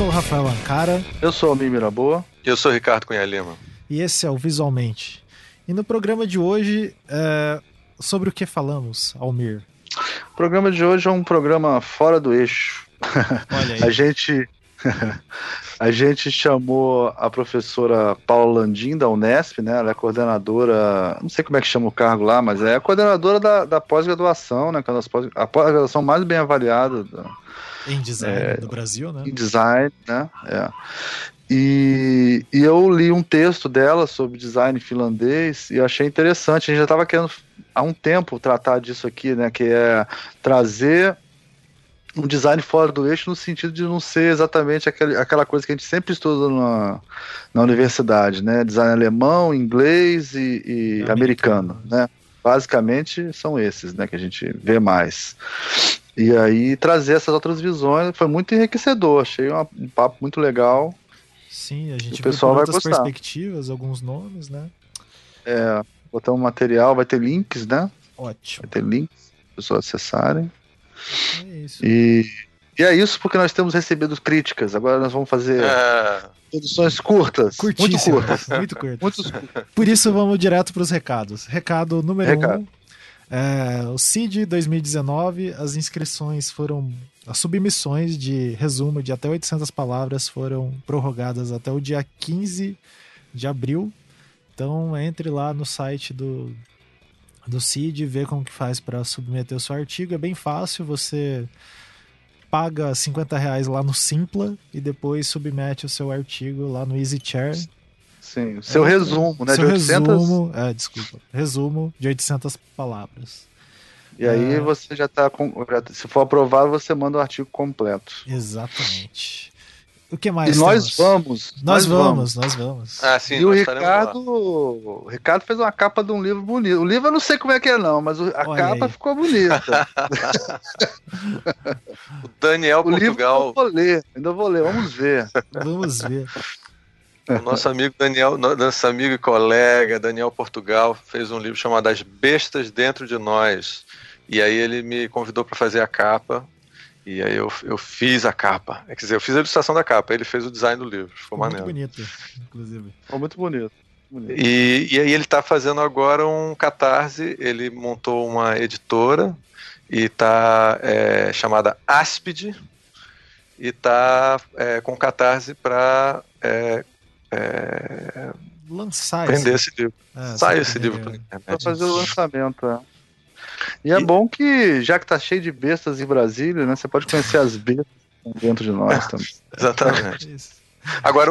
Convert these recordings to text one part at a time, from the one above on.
sou o Rafael Ancara. Eu sou o Almir Miraboa. E eu sou o Ricardo Cunha Lima. E esse é o Visualmente. E no programa de hoje, é... sobre o que falamos, Almir? O programa de hoje é um programa fora do eixo. Olha aí. a gente a gente chamou a professora Paula Landim da Unesp, né? Ela é coordenadora, não sei como é que chama o cargo lá, mas é a coordenadora da, da pós-graduação, né? A pós-graduação mais bem avaliada da, em design é, do Brasil, né? Em design, né? É. E, e, eu li um texto dela sobre design finlandês e achei interessante. A gente já estava querendo há um tempo tratar disso aqui, né? Que é trazer um design fora do eixo no sentido de não ser exatamente aquele, aquela coisa que a gente sempre estuda na, na universidade, né? Design alemão, inglês e, e americano, americano, né? Basicamente são esses, né? Que a gente vê mais. E aí trazer essas outras visões foi muito enriquecedor. Achei um papo muito legal. Sim, a gente o pessoal vai gostar. perspectivas, alguns nomes, né? É, botar um material, vai ter links, né? Ótimo. Vai ter links para pessoas acessarem. É isso. E, e é isso porque nós temos recebido críticas. Agora nós vamos fazer é... produções curtas. Muito curtas. muito curtas. Muito... Por isso vamos direto para os recados. Recado número Recado. um é, o CID 2019, as inscrições foram. As submissões de resumo de até 800 palavras foram prorrogadas até o dia 15 de abril. Então entre lá no site do, do CID vê como que faz para submeter o seu artigo. É bem fácil, você paga 50 reais lá no Simpla e depois submete o seu artigo lá no EasyChair. Sim, o seu é, resumo, né? Seu de 800... resumo, é, desculpa, resumo de 800 palavras. E aí é... você já está com, se for aprovado, você manda o artigo completo. Exatamente. O que mais? E nós vamos. Nós, nós vamos, vamos, nós vamos. Ah, sim, e o Ricardo, o Ricardo fez uma capa de um livro bonito. O livro eu não sei como é que é não, mas a Olha capa aí. ficou bonita. o Daniel o Portugal. Livro eu vou ler, ainda vou ler, vamos ver. Vamos ver. O nosso amigo Daniel, nosso amigo e colega Daniel Portugal fez um livro chamado As Bestas Dentro de Nós. E aí ele me convidou para fazer a capa. E aí eu, eu fiz a capa. Quer dizer, eu fiz a ilustração da capa, ele fez o design do livro. Ficou maneiro. Muito bonito, inclusive. Ficou muito bonito. E, e aí ele está fazendo agora um catarse, ele montou uma editora e está é, chamada Aspid e está é, com catarse para é, é, lançar vender esse, esse livro. É, Sai esse livro para internet. fazer o lançamento. É. E, é bom que, já que tá cheio de bestas em Brasília, né? Você pode conhecer as bestas dentro de nós também. Exatamente. Agora,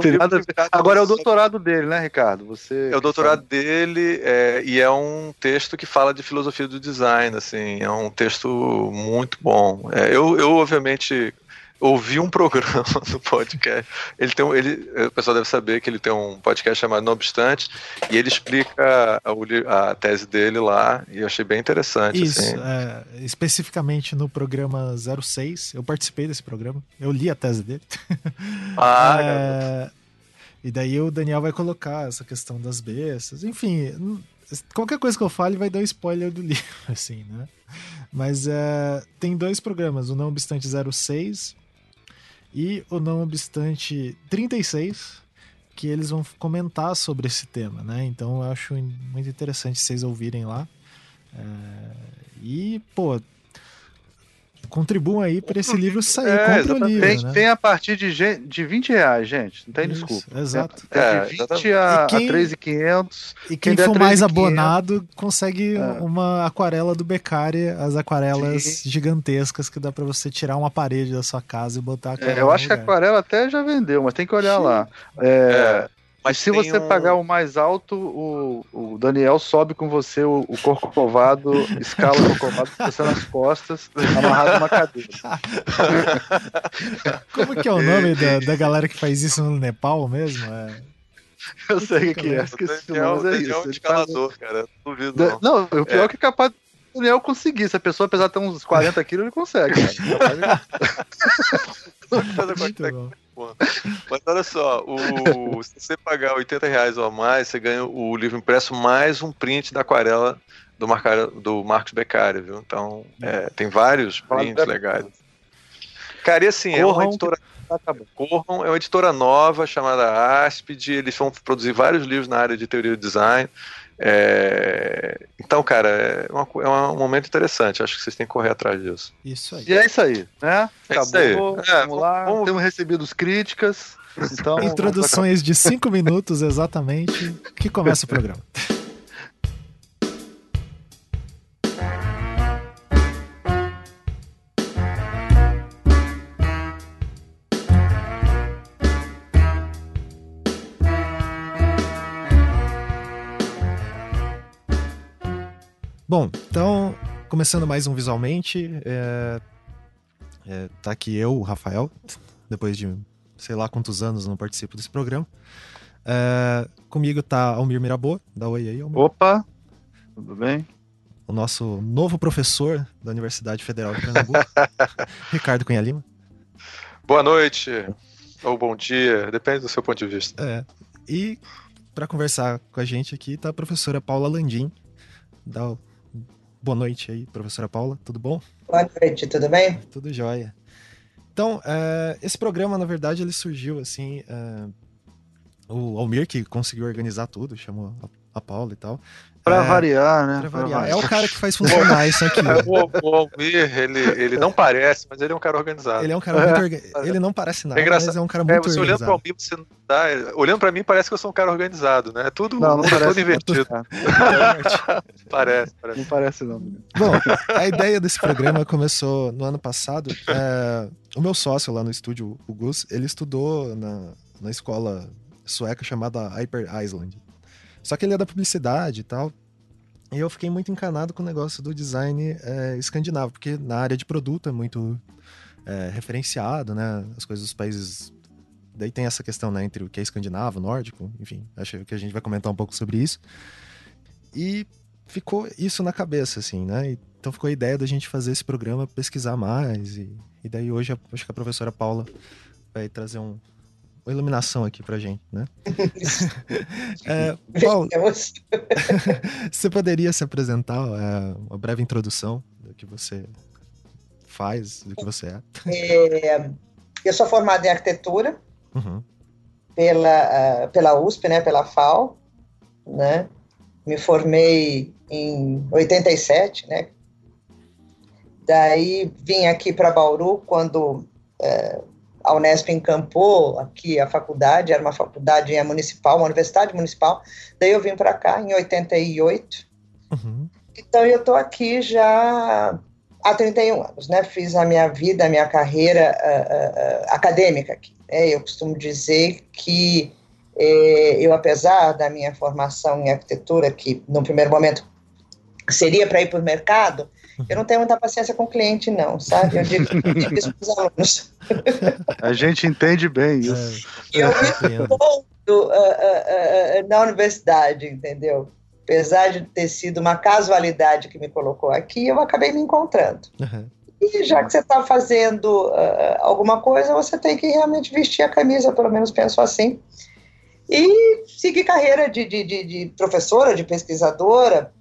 Agora é o doutorado dele, né, Ricardo? Você é o doutorado sabe. dele é, e é um texto que fala de filosofia do design, assim, é um texto muito bom. É, eu, eu, obviamente, ouvi um programa no podcast. Ele tem um, ele, o pessoal deve saber que ele tem um podcast chamado Não Obstante, e ele explica a, a tese dele lá, e eu achei bem interessante. Isso, assim. é, especificamente no programa 06, eu participei desse programa, eu li a tese dele. Ah, é, E daí o Daniel vai colocar essa questão das bestas, enfim, qualquer coisa que eu fale vai dar um spoiler do livro, assim, né? Mas é, tem dois programas, o Não Obstante 06 e o Não Obstante 36, que eles vão comentar sobre esse tema, né? Então eu acho muito interessante vocês ouvirem lá. É... E, pô, contribuam aí para esse livro sair. É, Compre o livro, tem, né? tem a partir de, de 20 reais, gente. Não tem Isso, desculpa. Exato. É, de 20 a, quem, a 3,500. E quem, quem for mais abonado consegue é. uma aquarela do Beccari, as aquarelas Sim. gigantescas que dá para você tirar uma parede da sua casa e botar é, Eu acho que a aquarela até já vendeu, mas tem que olhar Sim. lá. É, é. Mas se você um... pagar o mais alto, o, o Daniel sobe com você o, o corcovado, escala o corcovado com você nas costas, amarrado numa cadeira. Como que é o nome da, da galera que faz isso no Nepal mesmo? É... Eu sei o que é, esqueci o nome, mas é isso. É um escalador, cara. Duvido, não. não, o pior é, que é capaz o Daniel conseguir. Se a pessoa apesar de ter uns 40 quilos, ele consegue. Muito bom. Mas olha só, o, se você pagar 80 reais ou mais, você ganha o livro impresso mais um print da aquarela do, Marcar, do Marcos Beccari, viu? Então, é, tem vários prints legais. Cara, e assim, é uma editora Corram, é uma editora nova chamada Aspid, eles vão produzir vários livros na área de teoria do design. É... Então, cara, é, uma, é, um momento interessante. Acho que vocês têm que correr atrás disso. Isso aí. E é isso aí, né? É Acabou. Isso aí. É, vamos lá. Vamos... Temos recebido críticas. Então... Introduções de cinco minutos exatamente que começa o programa. Bom, então, começando mais um visualmente, é, é, tá aqui eu, o Rafael, depois de sei lá quantos anos não participo desse programa. É, comigo tá Almir Mirabô, dá oi aí, Almir. Opa, tudo bem? O nosso novo professor da Universidade Federal de Pernambuco, Ricardo Cunha Lima. Boa noite, ou bom dia, depende do seu ponto de vista. É, e para conversar com a gente aqui tá a professora Paula Landim. Dá Boa noite aí, professora Paula, tudo bom? Boa noite, tudo bem? Tudo jóia. Então, uh, esse programa, na verdade, ele surgiu assim. Uh, o Almir, que conseguiu organizar tudo, chamou a, a Paula e tal. Pra é, variar, né? Pra variar. É o cara que faz funcionar isso aqui. o, o Almir, ele, ele não parece, mas ele é um cara organizado. Ele é um cara muito organizado. Ele não parece nada, é mas é um cara muito é, você organizado. Olhando pra Almir, você não dá... Olhando pra mim, parece que eu sou um cara organizado, né? É tudo, não, não é parece, tudo invertido. parece, parece. Não parece, não. Bom, a ideia desse programa começou no ano passado. É, o meu sócio lá no estúdio, o Gus, ele estudou na, na escola sueca chamada Hyper Island. Só que ele é da publicidade e tal. E eu fiquei muito encanado com o negócio do design é, escandinavo, porque na área de produto é muito é, referenciado, né? As coisas dos países. Daí tem essa questão, né, entre o que é escandinavo, nórdico, enfim, acho que a gente vai comentar um pouco sobre isso. E ficou isso na cabeça, assim, né? Então ficou a ideia da gente fazer esse programa, pesquisar mais. E, e daí hoje acho que a professora Paula vai trazer um, uma iluminação aqui pra gente, né? é, Paulo, você poderia se apresentar, é, uma breve introdução do que você faz, do que você é? é eu sou formada em arquitetura uhum. pela, uh, pela USP, né, pela FAO, né? Me formei em 87, né? Daí vim aqui para Bauru quando uh, a Unesp encampou aqui a faculdade, era uma faculdade municipal, uma universidade municipal. Daí eu vim para cá em 88. Uhum. Então eu estou aqui já há 31 anos, né? Fiz a minha vida, a minha carreira uh, uh, acadêmica aqui. Né? Eu costumo dizer que eh, eu, apesar da minha formação em arquitetura, que no primeiro momento seria para ir para o mercado, eu não tenho muita paciência com o cliente, não, sabe? Eu digo, isso para os alunos. A gente entende bem isso. É, eu me ponto uh, uh, uh, na universidade, entendeu? Apesar de ter sido uma casualidade que me colocou aqui, eu acabei me encontrando. Uhum. E já que você está fazendo uh, alguma coisa, você tem que realmente vestir a camisa, pelo menos penso assim. E seguir carreira de, de, de, de professora, de pesquisadora.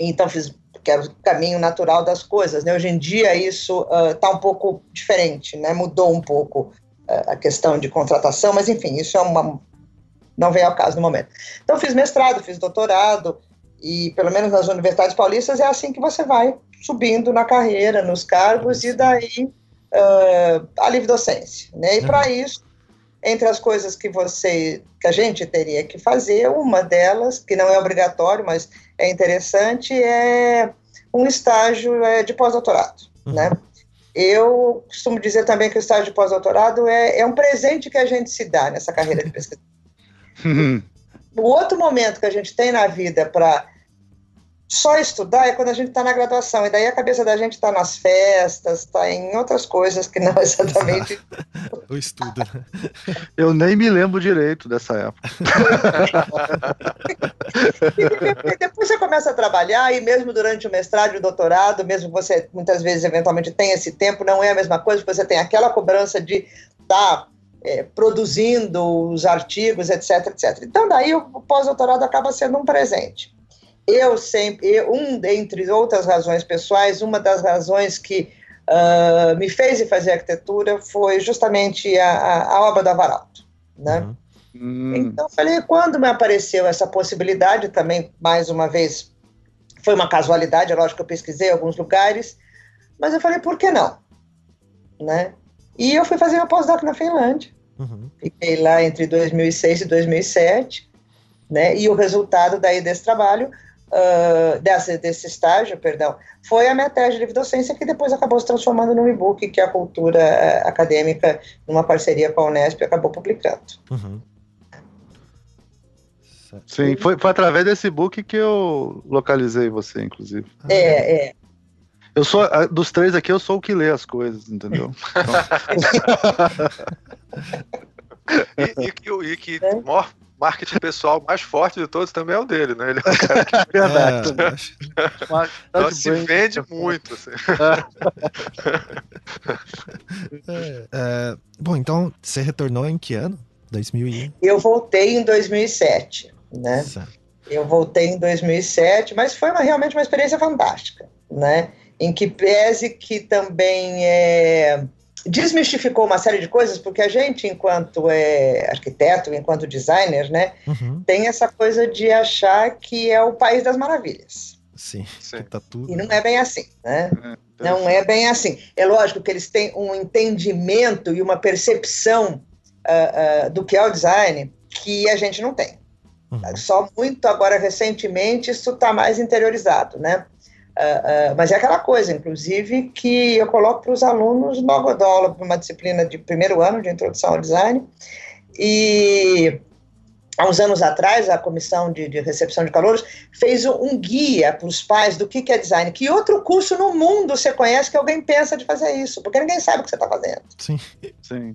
Então, fiz que era o caminho natural das coisas. Né? Hoje em dia isso está uh, um pouco diferente, né? mudou um pouco uh, a questão de contratação, mas enfim, isso é uma, não vem ao caso no momento. Então fiz mestrado, fiz doutorado, e pelo menos nas universidades paulistas é assim que você vai subindo na carreira, nos cargos, e daí uh, a livre docência. Né? E uhum. para isso, entre as coisas que você, que a gente teria que fazer, uma delas, que não é obrigatório, mas é interessante, é um estágio é, de pós-doutorado, uhum. né? Eu costumo dizer também que o estágio de pós-doutorado é, é um presente que a gente se dá nessa carreira de pesquisa. O outro momento que a gente tem na vida para só estudar é quando a gente está na graduação, e daí a cabeça da gente está nas festas, está em outras coisas que não exatamente. o estudo. Né? Eu nem me lembro direito dessa época. e depois você começa a trabalhar, e mesmo durante o mestrado e o doutorado, mesmo você muitas vezes eventualmente tem esse tempo, não é a mesma coisa, porque você tem aquela cobrança de estar. Tá, é, produzindo os artigos, etc, etc. Então, daí o pós-doutorado acaba sendo um presente eu sempre, eu, um dentre outras razões pessoais, uma das razões que uh, me fez fazer arquitetura foi justamente a, a, a obra do Avaralto, né? Uhum. Hum. Então, falei, quando me apareceu essa possibilidade, também, mais uma vez, foi uma casualidade, é lógico que eu pesquisei alguns lugares, mas eu falei, por que não? Né? E eu fui fazer meu pós-doc na Finlândia. Uhum. Fiquei lá entre 2006 e 2007, né? E o resultado daí desse trabalho, uh, desse, desse estágio, perdão, foi a minha tese de livre docência que depois acabou se transformando num e-book que a cultura uh, acadêmica, numa parceria com a Unesp, acabou publicando. Uhum. Sim, foi, foi através desse book que eu localizei você, inclusive. É, é. Eu sou, dos três aqui, eu sou o que lê as coisas, entendeu? e, e, e, que é. o maior marketing pessoal mais forte de todos também é o dele, né? Ele é um cara que... Verdade. É, então se vende muito. Assim. É, é, bom, então você retornou em que ano? 2000 Eu voltei em 2007 né? Eu voltei em 2007, mas foi uma, realmente uma experiência fantástica, né? Em que pese que também é, desmistificou uma série de coisas, porque a gente, enquanto é arquiteto, enquanto designer, né, uhum. tem essa coisa de achar que é o país das maravilhas. Sim, Sim. tá tudo. E não é bem assim, né? É, não é bem assim. É lógico que eles têm um entendimento e uma percepção uh, uh, do que é o design que a gente não tem. Uhum. Só muito agora, recentemente, isso está mais interiorizado, né? Uh, uh, mas é aquela coisa, inclusive, que eu coloco para os alunos logo eu dou aula para uma disciplina de primeiro ano de introdução ao design. E há uns anos atrás, a comissão de, de recepção de calouros fez um, guia para os pais do que, que é design. Que outro curso no mundo você conhece que alguém pensa de fazer isso? Porque ninguém sabe o que você está fazendo. Sim, sim.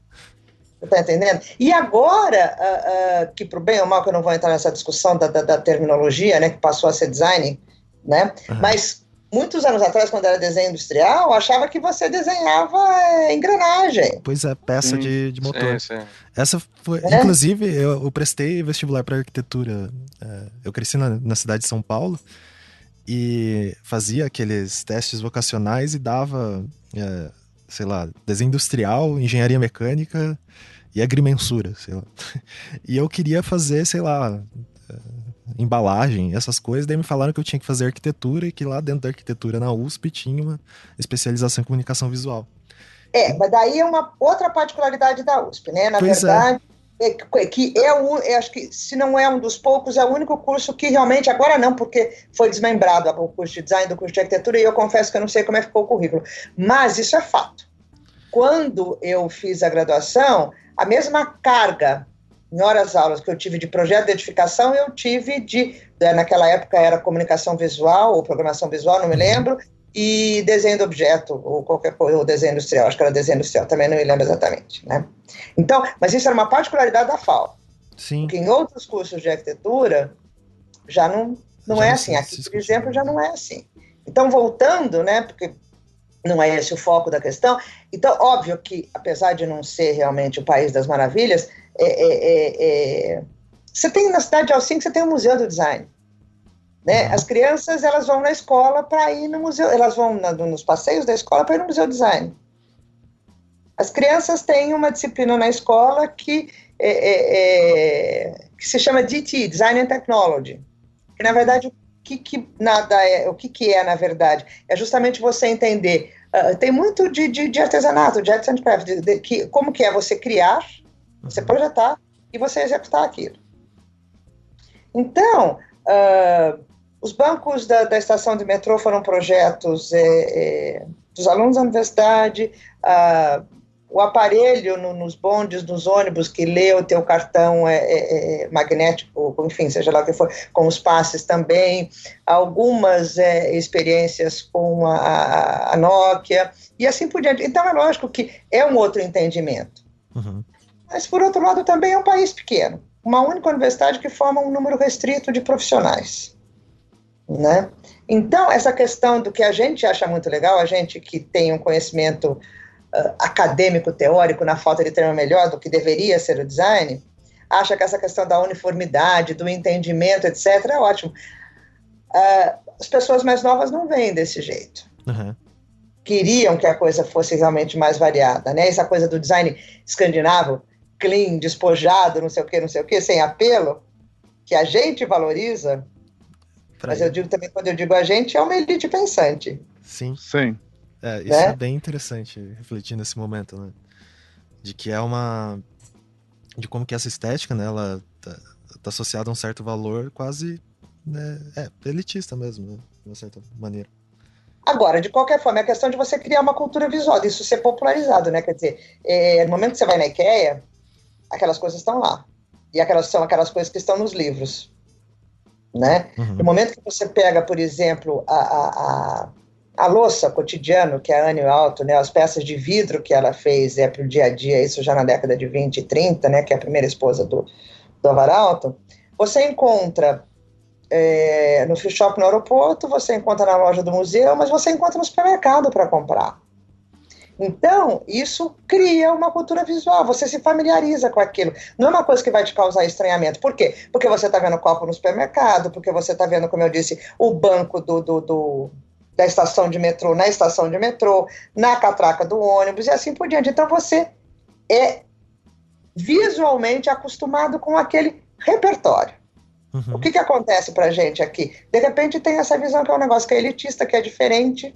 Tá entendendo? E agora, uh, uh, que pro bem ou mal, que eu não vou entrar nessa discussão da, da, da terminologia, né, que passou a ser design, né, uhum. mas muitos anos atrás, quando era desenho industrial, achava que você desenhava é, engrenagem. Pois é, peça sim, de, de motor. Sim, sim. Essa foi, é. inclusive, eu, eu, prestei vestibular para arquitetura. É, eu cresci na, na cidade de São Paulo e fazia aqueles testes vocacionais e dava, é, sei lá, desenho industrial, engenharia mecânica e agrimensura, sei lá. E eu queria fazer, sei lá, eh, embalagem, essas coisas, daí me falaram que eu tinha que fazer arquitetura e que lá dentro da arquitetura na USP tinha uma especialização em comunicação visual. É, mas daí é uma outra particularidade da USP, né? Na pois é. verdade, é. É, que é o, é, acho que se não é um dos poucos, é o único curso que realmente, agora não, porque foi desmembrado o curso de design do curso de arquitetura, e eu confesso que eu não sei como é que ficou o currículo. Mas isso é fato. Quando eu fiz a graduação, a mesma carga em horas aulas que eu tive de projeto de edificação, eu tive de, né, naquela época era comunicação visual ou programação visual, não me lembro, e desenho do objeto, ou qualquer coisa, ou desenho industrial, acho que era desenho industrial, também não me lembro exatamente, né? Então, mas isso era uma particularidade da FAO. Sim. Porque em outros cursos de arquitetura, já não, não já é assim. Aqui, por exemplo, já não é assim. Então, voltando, né, porque não é esse o foco da questão. Então, óbvio que, apesar de não ser realmente o país das maravilhas, é, é, é, é você tem na cidade de Alcim, você tem o Museu do Design. Né? Uhum. As crianças elas vão na escola para ir no museu, elas vão na, nos passeios da escola para ir no Museu do Design. As crianças têm uma disciplina na escola que, é, que se chama DT, Design and Technology. Que, na verdade, que, que nada é, o que, que é, na verdade? É justamente você entender. Uh, tem muito de, de, de, artesanato, de arts and craft, de, de, que, como que é você criar, você projetar e você executar aquilo. Então, uh, os bancos da, da, estação de metrô foram projetos é, é, dos alunos da universidade, uh, o aparelho no, nos bondes, nos ônibus que lê o teu cartão é, é, é, magnético, enfim, seja lá o que for, com os passes também, algumas é, experiências com a, a, Nokia e assim por diante. Então é lógico que é um outro entendimento. Uhum. Mas por outro lado também é um país pequeno, uma única universidade que forma um número restrito de profissionais, né? Então essa questão do que a gente acha muito legal, a gente que tem um conhecimento uh, acadêmico, teórico, na falta de termo melhor, do que deveria ser o design, acha que essa questão da uniformidade, do entendimento, etc., é ótimo. Uh, as pessoas mais novas não veem desse jeito. Uhum. queriam que a coisa fosse realmente mais variada, né? Essa coisa do design escandinavo, clean, despojado, não sei o que, não sei o que, sem apelo, que a gente valoriza. Pra mas eu digo também, quando eu digo a gente, é uma elite pensante. Sim. Sim. É, isso né? é bem interessante, refletir nesse momento, né? De que é uma. De como que essa estética, né? Ela tá, tá associada a um certo valor quase. Né, é, elitista mesmo, né? De uma certa maneira. Agora, de qualquer forma, é questão de você criar uma cultura visual, isso ser popularizado, né? Quer dizer, é, no momento que você vai na IKEA, aquelas coisas estão lá. E aquelas são aquelas coisas que estão nos livros. Né? Uhum. No momento que você pega, por exemplo, a, a, a, a louça cotidiano, que é a Anne Alto, né, as peças de vidro que ela fez é para o dia a dia, isso já na década de 20 e 30, né, que é a primeira esposa do, do Avaralto, você encontra é, no free shop no aeroporto, você encontra na loja do museu, mas você encontra no supermercado para comprar. Então, isso cria uma cultura visual, você se familiariza com aquilo. Não é uma coisa que vai te causar estranhamento. Por quê? Porque você está vendo o copo no supermercado, porque você está vendo, como eu disse, o banco do, do, do, da estação de metrô na estação de metrô, na catraca do ônibus e assim por diante. Então, você é visualmente acostumado com aquele repertório. Uhum. O que, que acontece pra gente aqui? De repente tem essa visão que é um negócio que é elitista, que é diferente.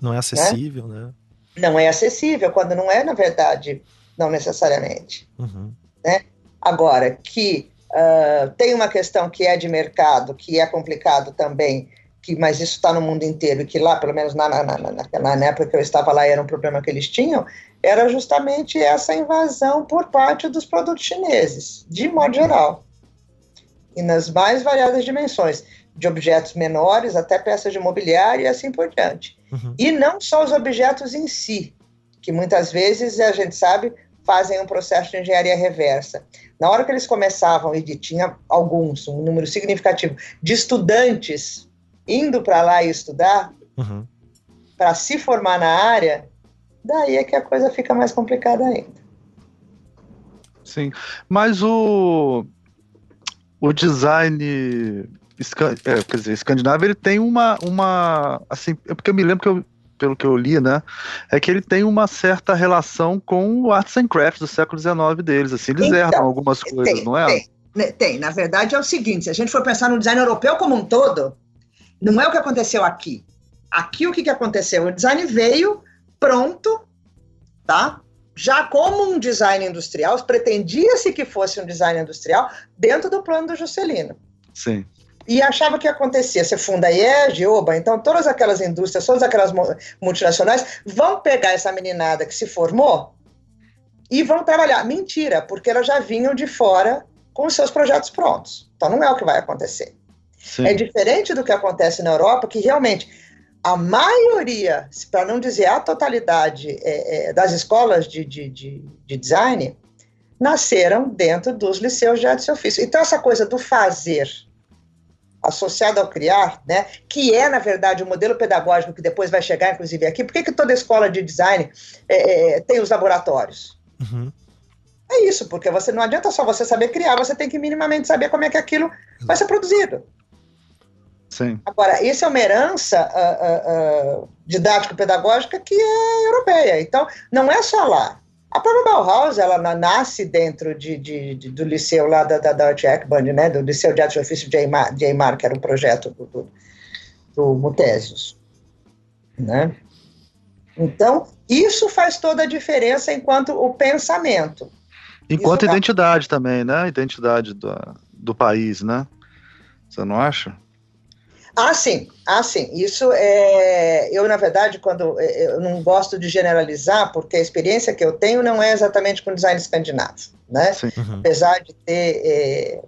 Não é acessível, né? né? Não é acessível, quando não é, na verdade, não necessariamente. Uhum. Né? Agora, que uh, tem uma questão que é de mercado, que é complicado também, que, mas isso está no mundo inteiro, e que lá, pelo menos na, na, na, na época que eu estava lá, era um problema que eles tinham, era justamente essa invasão por parte dos produtos chineses, de modo geral e nas mais variadas dimensões, de objetos menores até peças de mobiliário e assim por diante. Uhum. E não só os objetos em si, que muitas vezes a gente sabe fazem um processo de engenharia reversa. Na hora que eles começavam, e tinha alguns, um número significativo, de estudantes indo para lá e estudar, uhum. para se formar na área, daí é que a coisa fica mais complicada ainda. Sim, mas o o design é, quer dizer, escandinavo ele tem uma, uma assim, é porque eu me lembro que eu, pelo que eu li, né, é que ele tem uma certa relação com o arts and crafts do século XIX deles, assim, eles então, herdam algumas coisas, tem, não é? Tem, né, tem, na verdade é o seguinte, se a gente for pensar no design europeu como um todo, não é o que aconteceu aqui. Aqui o que, que aconteceu? O design veio pronto, tá? já como um design industrial, pretendia-se que fosse um design industrial dentro do plano do Juscelino. Sim. E achava que acontecia. Você funda a IEG, OBA, então todas aquelas indústrias, todas aquelas multinacionais vão pegar essa meninada que se formou e vão trabalhar. Mentira, porque elas já vinham de fora com os seus projetos prontos. Então não é o que vai acontecer. Sim. É diferente do que acontece na Europa, que realmente a maioria, para não dizer a totalidade é, é, das escolas de, de, de, de, design, nasceram dentro dos liceus de artes e ofício. Então, essa coisa do fazer associado ao criar, né, que é, na verdade, o modelo pedagógico que depois vai chegar, inclusive, aqui. Por que, que toda escola de design é, é tem os laboratórios? Uhum. É isso, porque você não adianta só você saber criar, você tem que minimamente saber como é que aquilo vai ser produzido. Sim. Agora, isso é uma herança uh, uh, uh, didático-pedagógica que é europeia. Então, não é só lá. A própria Bauhaus, ela nasce dentro de, de, de do liceu lá da, da Deutsche Eckband, né, do Liceu de Arte de Ofício de Eymar, que era um projeto do, do, do Mutésios. Né? Então, isso faz toda a diferença enquanto o pensamento. Enquanto isso identidade também, né? Identidade do, do país, né? Você não acha? Ah, sim, ah, sim. Isso é. Eu, na verdade, quando. É, eu não gosto de generalizar, porque a experiência que eu tenho não é exatamente com design escandinavo, né? Uhum. Apesar de ter é,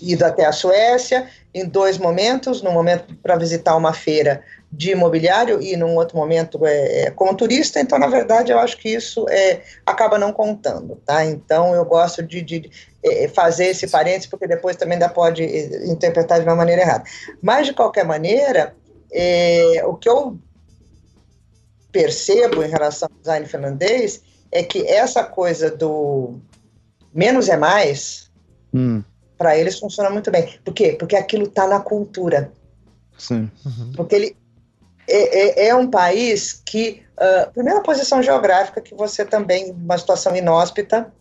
ido até a Suécia em dois momentos, no momento para visitar uma feira de imobiliário e num outro momento é, é, como turista, então na verdade eu acho que isso é, acaba não contando, tá? Então eu gosto de, de é, fazer esse parênteses porque depois também ainda pode é, interpretar de uma maneira errada. Mas de qualquer maneira, é, o que eu percebo em relação ao design finlandês é que essa coisa do menos é mais hum. para eles funciona muito bem. Por quê? Porque aquilo está na cultura. Sim. Uhum. Porque ele, é, é, é um país que, uh, primeira posição geográfica, que você também, uma situação inóspita,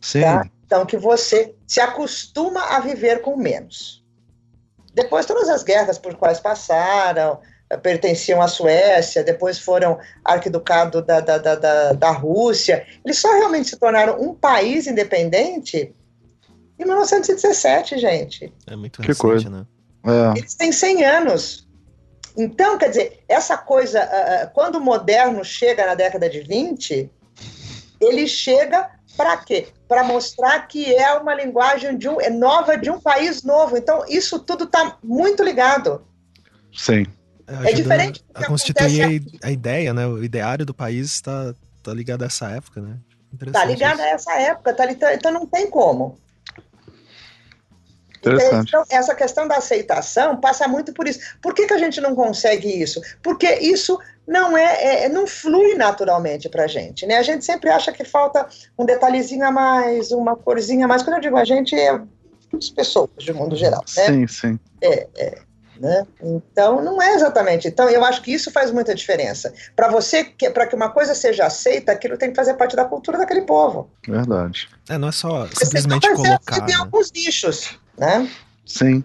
Sim. Tá? então que você se acostuma a viver com menos. Depois todas as guerras por quais passaram, pertenciam à Suécia, depois foram arquiducado da, da, da, da, da Rússia, eles só realmente se tornaram um país independente em 1917, gente. É muito que recente, coisa. né? É. Eles têm 100 anos. Então, quer dizer, essa coisa, uh, quando o moderno chega na década de 20, ele chega para quê? Para mostrar que é uma linguagem de um, é nova de um país novo. Então, isso tudo está muito ligado. Sim. É diferente. A constituir a, a, ideia, né? O ideário do país está tá ligado a essa época, né? Está ligado a essa época, tá, então não tem como. Então, essa questão da aceitação passa muito por isso. Por que, que a gente não consegue isso? Porque isso não é, é não flui naturalmente para a gente, né? A gente sempre acha que falta um detalhezinho a mais, uma corzinha a mais. Quando eu digo a gente, é as pessoas de mundo geral, né? Sim, sim. É, é. Né? Então, não é exatamente. Então, eu acho que isso faz muita diferença. Para você, para que uma coisa seja aceita, aquilo tem que fazer parte da cultura daquele povo. Verdade. É, não é só simplesmente colocar. Tem né? alguns nichos, né? Sim.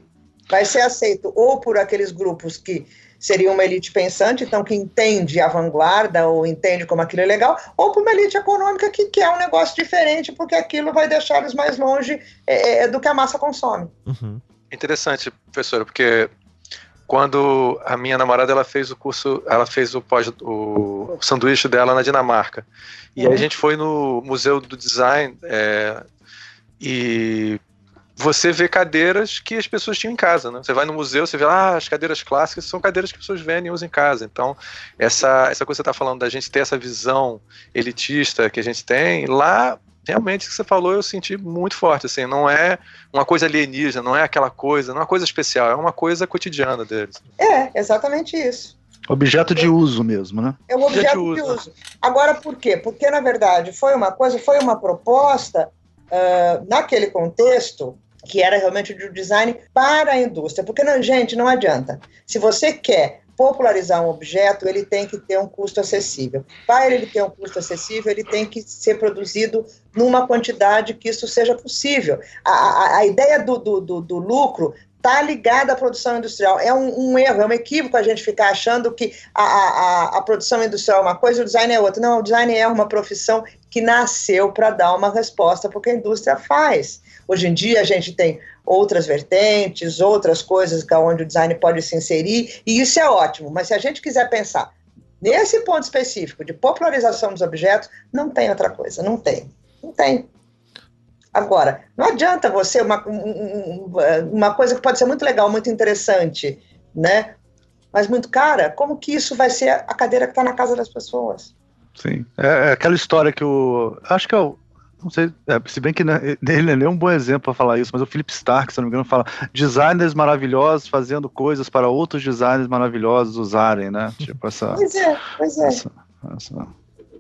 Vai ser aceito ou por aqueles grupos que seriam uma elite pensante, então que entende a vanguarda ou entende como aquilo é legal, ou por uma elite econômica que quer um negócio diferente, porque aquilo vai deixar eles mais longe é, é, do que a massa consome. Uhum. Interessante, professora, porque quando a minha namorada ela fez o curso, ela fez o pós o, sanduíche dela na Dinamarca. E uhum. aí a gente foi no Museu do Design é, e você vê cadeiras que as pessoas tinham em casa, né? Você vai no museu, você vê lá ah, as cadeiras clássicas são cadeiras que as pessoas vendem e usam em casa. Então, essa, essa coisa que você está falando da gente ter essa visão elitista que a gente tem, lá realmente o que você falou eu senti muito forte, assim, não é uma coisa alienígena, não é aquela coisa, não é uma coisa especial, é uma coisa cotidiana deles. É, exatamente isso. Objeto de uso mesmo, né? É um objeto, de, uso. de uso. Agora, por quê? Porque, na verdade, foi uma coisa, foi uma proposta, uh, naquele contexto, que era realmente de design para a indústria. Porque, não, gente, não adianta. Se você quer popularizar um objeto, ele tem que ter um custo acessível. Para ele ter um custo acessível, ele tem que ser produzido numa quantidade que isso seja possível. A, a, a ideia do, do, do, do lucro está ligada à produção industrial. É um, um, erro, é um equívoco a gente ficar achando que a, a, a produção industrial é uma coisa e o design é outra. Não, o design é uma profissão que nasceu para dar uma resposta para o que a indústria faz. Hoje em dia a gente tem outras vertentes, outras coisas onde o design pode se inserir, e isso é ótimo. Mas se a gente quiser pensar nesse ponto específico de popularização dos objetos, não tem outra coisa, não tem. Não tem. Agora, não adianta você, uma, uma coisa que pode ser muito legal, muito interessante, né? Mas muito cara, como que isso vai ser a cadeira que está na casa das pessoas? Sim. É, é, aquela história que o. Acho que é o, não sei, é, se bem que né, ele não é um bom exemplo para falar isso, mas o Philip Stark, se não me engano, fala designers maravilhosos fazendo coisas para outros designers maravilhosos usarem, né? Tipo essa. Pois é, pois é. Essa, essa,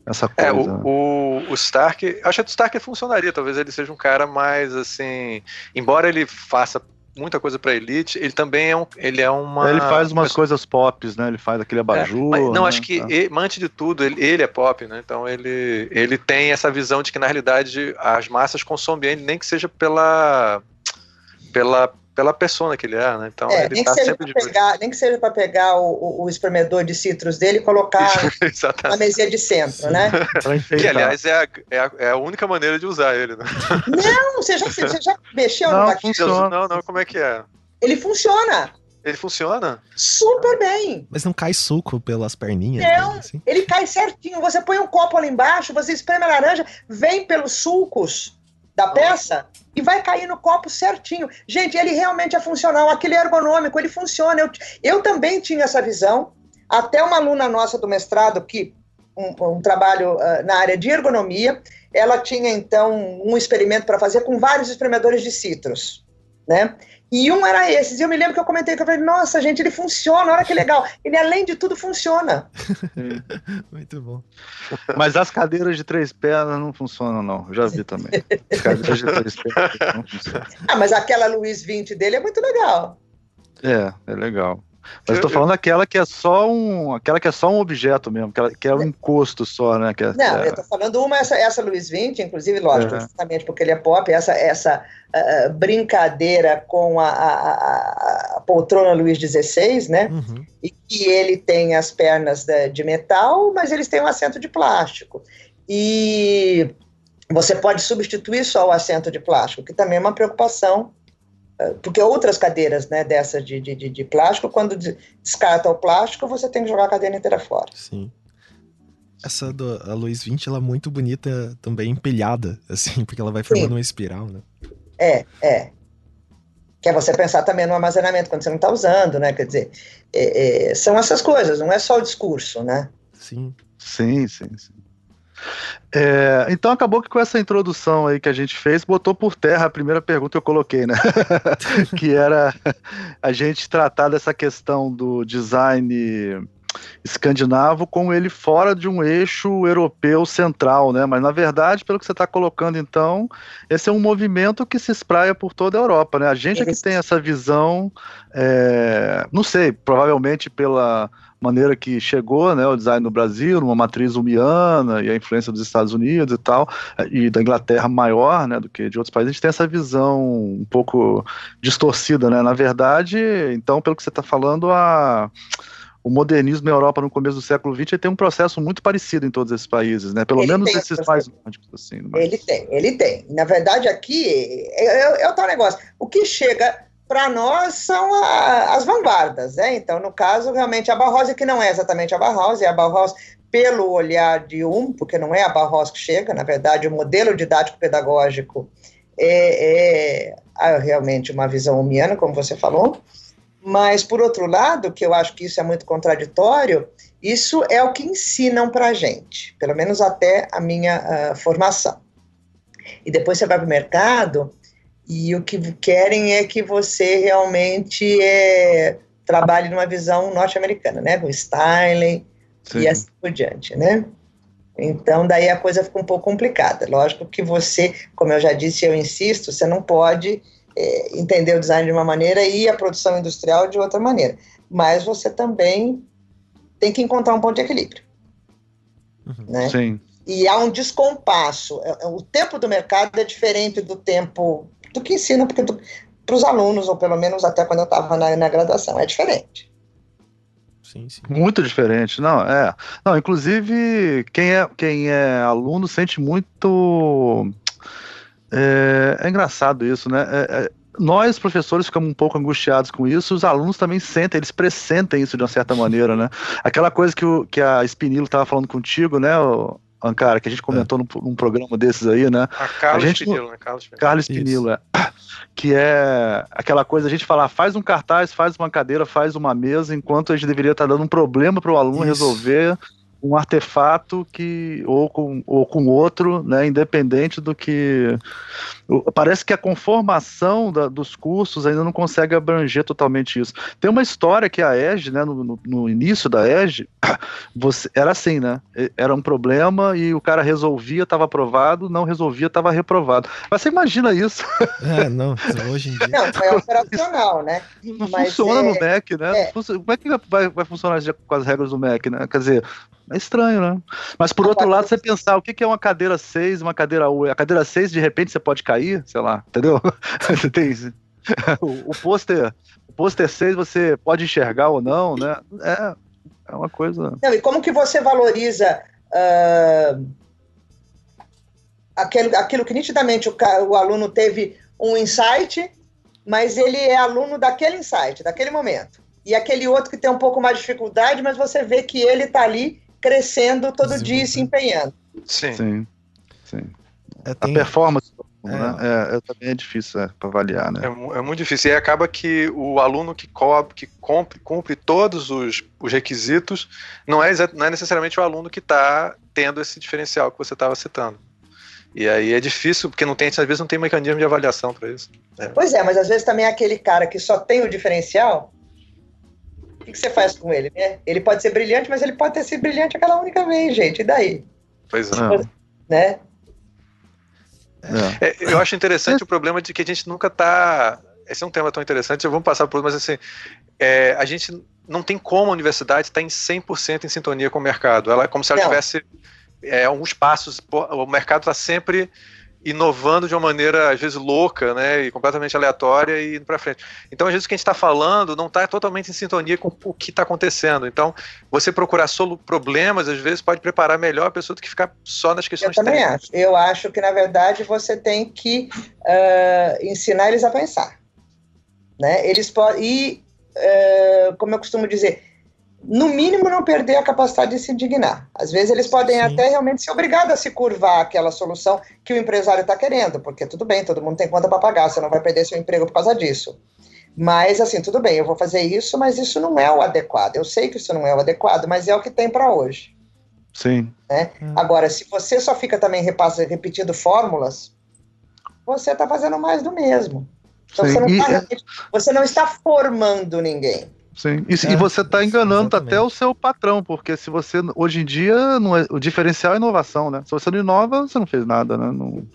essa é, coisa. É, o, o, o, Stark, acho que o Stark funcionaria, talvez ele seja um cara mais assim, embora ele faça muita coisa para elite, ele também é um, ele é uma ele faz umas coisas pop, né? Ele faz aquele abajur. É, não, né? acho que tá. ele, antes de tudo ele, ele, é pop, né? Então ele ele tem essa visão de que na realidade as massas consomem ele nem que seja pela pela pela persona que ele é, né? Então é, ele nem, tá que sempre pegar, nem que seja para pegar o, o, o, espremedor de citros dele e colocar na mesinha de centro, né? que aliás é a, é, a, é a, única maneira de usar ele, né? Não, você já, você já mexeu não, no funciona. Não, não, como é que é? Ele funciona. Ele funciona? Super bem. Mas não cai suco pelas perninhas? Não, assim? ele cai certinho. Você põe um copo ali embaixo, você espreme a laranja, vem pelos sulcos da peça e vai cair no copo certinho. Gente, ele realmente é funcional, aquele é ergonômico, ele funciona. Eu, eu também tinha essa visão, até uma aluna nossa do mestrado, que um, um trabalho uh, na área de ergonomia, ela tinha então um experimento para fazer com vários espremedores de citros, né? E um era esses. E eu me lembro que eu comentei que eu falei, nossa, gente, ele funciona, olha que legal. Ele, além de tudo, funciona. Muito bom. Mas as cadeiras de três pernas não funcionam, não. Eu já vi também. As cadeiras de três pernas não funcionam. Ah, mas aquela Luiz 20 dele é muito legal. É, é legal. Mas eu tô falando aquela que é só um, aquela que é só um objeto mesmo, que, que é um encosto só, né? Que é, não, é... eu tô falando uma, essa, essa Luiz 20, inclusive, lógico, é. justamente porque ele é pop, essa, essa uh, brincadeira com a, a, a, poltrona Luiz XVI, né? Uhum. E que ele tem as pernas de, de metal, mas eles têm um assento de plástico. E você pode substituir só o assento de plástico, que também é uma preocupação porque outras cadeiras né, dessas de, de, de, plástico, quando descarta o plástico, você tem que jogar a cadeira inteira fora. Sim. Essa do, a Luiz 20, ela é muito bonita também empilhada, assim, porque ela vai formando Sim. uma espiral, né? É, é. Que é você pensar também no armazenamento, quando você não está usando, né? Quer dizer, é, é, são essas coisas, não é só o discurso, né? Sim. Sim, sim, sim. É, então acabou que com essa introdução aí que a gente fez, botou por terra a primeira pergunta que eu coloquei, né? que era a gente tratar dessa questão do design escandinavo com ele fora de um eixo europeu central, né? Mas na verdade, pelo que você está colocando, então, esse é um movimento que se espraia por toda a Europa, né? A gente é que tem essa visão, é, não sei, provavelmente pela maneira que chegou né, o design no Brasil, numa matriz umiana e a influência dos Estados Unidos e tal, e da Inglaterra maior né, do que de outros países, a gente tem essa visão um pouco distorcida. Né? Na verdade, então, pelo que você está falando, a o modernismo na Europa no começo do século XX tem um processo muito parecido em todos esses países, né? Pelo ele menos esses mais nórdicos, assim. Mas... Ele tem, ele tem. Na verdade, aqui é, é, é o tal negócio. O que chega para nós são a, as vanguardas, né? Então, no caso, realmente a Bauhaus, que não é exatamente a Bauhaus, é a Bauhaus pelo olhar de um, porque não é a Bauhaus que chega, na verdade, o modelo didático-pedagógico é, é, realmente uma visão humiana, como você falou, mas, por outro lado, que eu acho que isso é muito contraditório, isso é o que ensinam para a gente, pelo menos até a minha uh, formação. E depois você vai para o mercado, e o que querem é que você realmente é, trabalhe numa visão norte-americana, né? Com styling Sim. e assim por diante, né? Então, daí a coisa fica um pouco complicada. Lógico que você, como eu já disse, eu insisto, você não pode é, entender o design de uma maneira e a produção industrial de outra maneira. Mas você também tem que encontrar um ponto de equilíbrio. Uhum. Né? Sim. E há um descompasso. É, é, o tempo do mercado é diferente do tempo do que ensina para os alunos, ou pelo menos até quando eu estava na, na graduação. É diferente. Sim, sim. Muito diferente, não, é. Não, inclusive, quem é, quem é aluno sente muito. É, é engraçado isso, né? É, é, nós, professores, ficamos um pouco angustiados com isso, os alunos também sentem, eles pressentem isso de uma certa maneira, né? Aquela coisa que, o, que a Spinilo estava falando contigo, né, Ancara, que a gente comentou é. num, num, programa desses aí, né? A Carlos a gente, Pinilo, né? Carlos, Carlos Pinilo, é. Que é aquela coisa, a gente falar, faz um cartaz, faz uma cadeira, faz uma mesa, enquanto a gente deveria estar dando um problema para o aluno Isso. resolver um artefato que ou com, ou com outro, né, independente do que parece que a conformação da, dos cursos ainda não consegue abranger totalmente isso. Tem uma história que a EG, né, no, no, início da EG, você, era assim, né? Era um problema e o cara resolvia, estava aprovado, não resolvia, estava reprovado. Mas você imagina isso? É, não, hoje em dia. Não, é operacional, né? Não Mas funciona é, no Mac, né? É. Como é que vai, vai funcionar com as regras do Mac, né? Quer dizer, é estranho, né? Mas por outro lado, você pensar o que é uma cadeira 6, uma cadeira 8. A cadeira 6, de repente, você pode cair, sei lá, entendeu? Você tem. O, o pôster. O pôster 6 você pode enxergar ou não, né? É, é uma coisa. Não, e como que você valoriza uh, aquilo, aquilo que nitidamente o, o aluno teve um insight, mas ele é aluno daquele insight, daquele momento. E aquele outro que tem um pouco mais de dificuldade, mas você vê que ele está ali crescendo todo Sim. dia e se empenhando. Sim. Sim. Sim. É, tem... A performance é. Né? É, é, também é difícil é, para avaliar, né? É, é, muito difícil. E acaba que o aluno que, cobre, que cumpre, cumpre todos os, os requisitos não é, não é necessariamente o aluno que está tendo esse diferencial que você estava citando. E aí é difícil, porque não tem, às vezes não tem mecanismo de avaliação para isso. É. Pois é, mas às vezes também é aquele cara que só tem o diferencial o que, que, você faz com ele, né? Ele pode ser brilhante, mas ele pode ter sido brilhante aquela única vez, gente. E daí? Pois é. Tipo, né? É. É, eu acho interessante o problema de que a gente nunca está. Esse é um tema tão interessante, vamos passar por mas assim, é, a gente não tem como a universidade estar em 100% em sintonia com o mercado. Ela é como se ela não. tivesse é, alguns passos. O mercado está sempre inovando de uma maneira, às vezes, louca, né, e completamente aleatória e indo para frente. Então, às vezes, o que a gente está falando não está totalmente em sintonia com o que está acontecendo. Então, você procurar solo problemas, às vezes, pode preparar melhor a pessoa do que ficar só nas questões Eu também técnicas. acho. Eu acho que, na verdade, você tem que uh, ensinar eles a pensar. Né? Eles podem... E, uh, como eu costumo dizer no mínimo, não perder a capacidade de se indignar. Às vezes, eles podem Sim. até realmente ser obrigados a se curvar àquela solução que o empresário está querendo, porque tudo bem, todo mundo tem conta para pagar, você não vai perder seu emprego por causa disso. Mas, assim, tudo bem, eu vou fazer isso, mas isso não é o adequado. Eu sei que isso não é o adequado, mas é o que tem para hoje. Sim. Né? Hum. Agora, se você só fica também repassa, repetindo fórmulas, você está fazendo mais do mesmo. Então, você, não tá, é... você não está formando ninguém. Sim. E, é, e você está enganando exatamente. até o seu patrão, porque se você. Hoje em dia, não é, o diferencial é inovação, né? Se você não inova, você não fez nada, né? Não,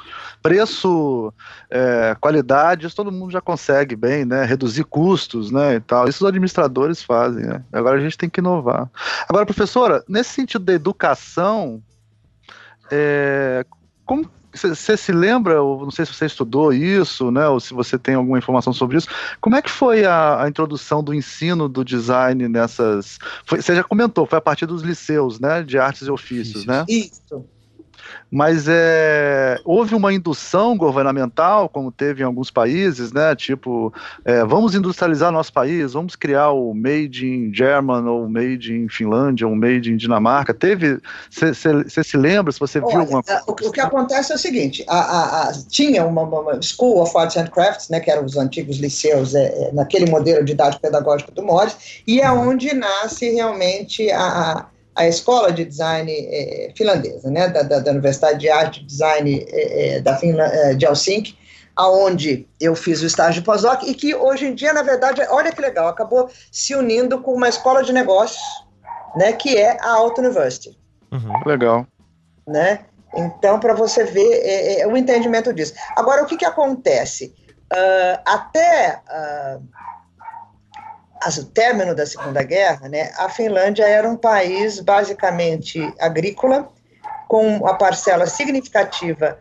preço, é, qualidade, isso todo mundo já consegue bem, né? Reduzir custos, né? E tal. Isso os administradores fazem, né? Agora a gente tem que inovar. Agora, professora, nesse sentido da educação, é, como você se lembra, ou não sei se você estudou isso, né, ou se você tem alguma informação sobre isso, como é que foi a, a introdução do ensino do design nessas... Você já comentou, foi a partir dos liceus, né, de artes e ofícios, isso. né? Isso mas é, houve uma indução governamental, como teve em alguns países, né? Tipo, é, vamos industrializar nosso país, vamos criar o Made in German, ou Made in Finlândia, ou Made in Dinamarca. Teve. Você se lembra, se você Olha, viu alguma coisa? O, o, que acontece é o seguinte: a, a, a, tinha uma, uma, School of Arts and Crafts, né, que eram os antigos liceus, é, é naquele modelo didático pedagógico do Mores, e é uhum. onde nasce realmente a a escola de design é, finlandesa, né, da, da, da, Universidade de Arte e Design é, da Finla, é, de Helsinki, aonde eu fiz o estágio pós-doc e que hoje em dia, na verdade, olha que legal, acabou se unindo com uma escola de negócios, né, que é a Auto University. Uhum. Legal. Né? Então, para você ver é, é, o entendimento disso. Agora, o que, que acontece? Uh, até uh, o término da Segunda Guerra, né, a Finlândia era um país basicamente agrícola, com uma parcela significativa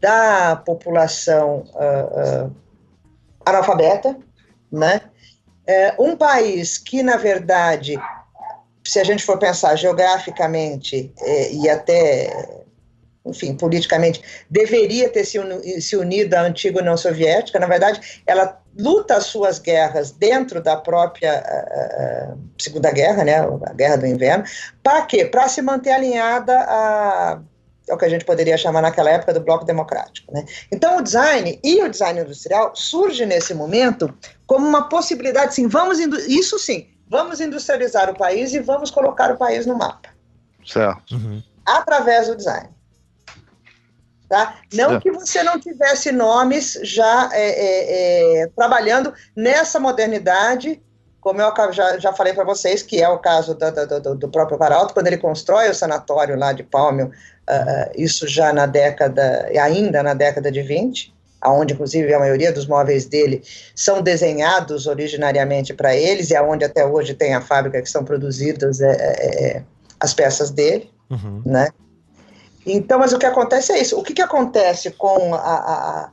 da população uh, uh, analfabeta, né? É um país que, na verdade, se a gente for pensar geograficamente é, e até, enfim, politicamente, deveria ter se, unido à antiga União Soviética, na verdade, ela luta as suas guerras dentro da própria uh, Segunda Guerra, né, a Guerra do Inverno, para quê? Para se manter alinhada a é o que a gente poderia chamar naquela época do bloco democrático. Né? Então, o design e o design industrial surge nesse momento como uma possibilidade, sim, vamos isso sim, vamos industrializar o país e vamos colocar o país no mapa. Certo. Uhum. Através do design. Tá? Não que você não tivesse nomes já é, é, é, trabalhando nessa modernidade, como eu já, já falei para vocês, que é o caso do, do, do próprio Varalto, quando ele constrói o sanatório lá de Palmio, uh, isso já na década, ainda na década de 20, aonde inclusive a maioria dos móveis dele são desenhados originariamente para eles, e aonde até hoje tem a fábrica que são produzidas é, é, é as peças dele, uhum. né? Então, mas o que acontece é isso. O que, que acontece com a, a,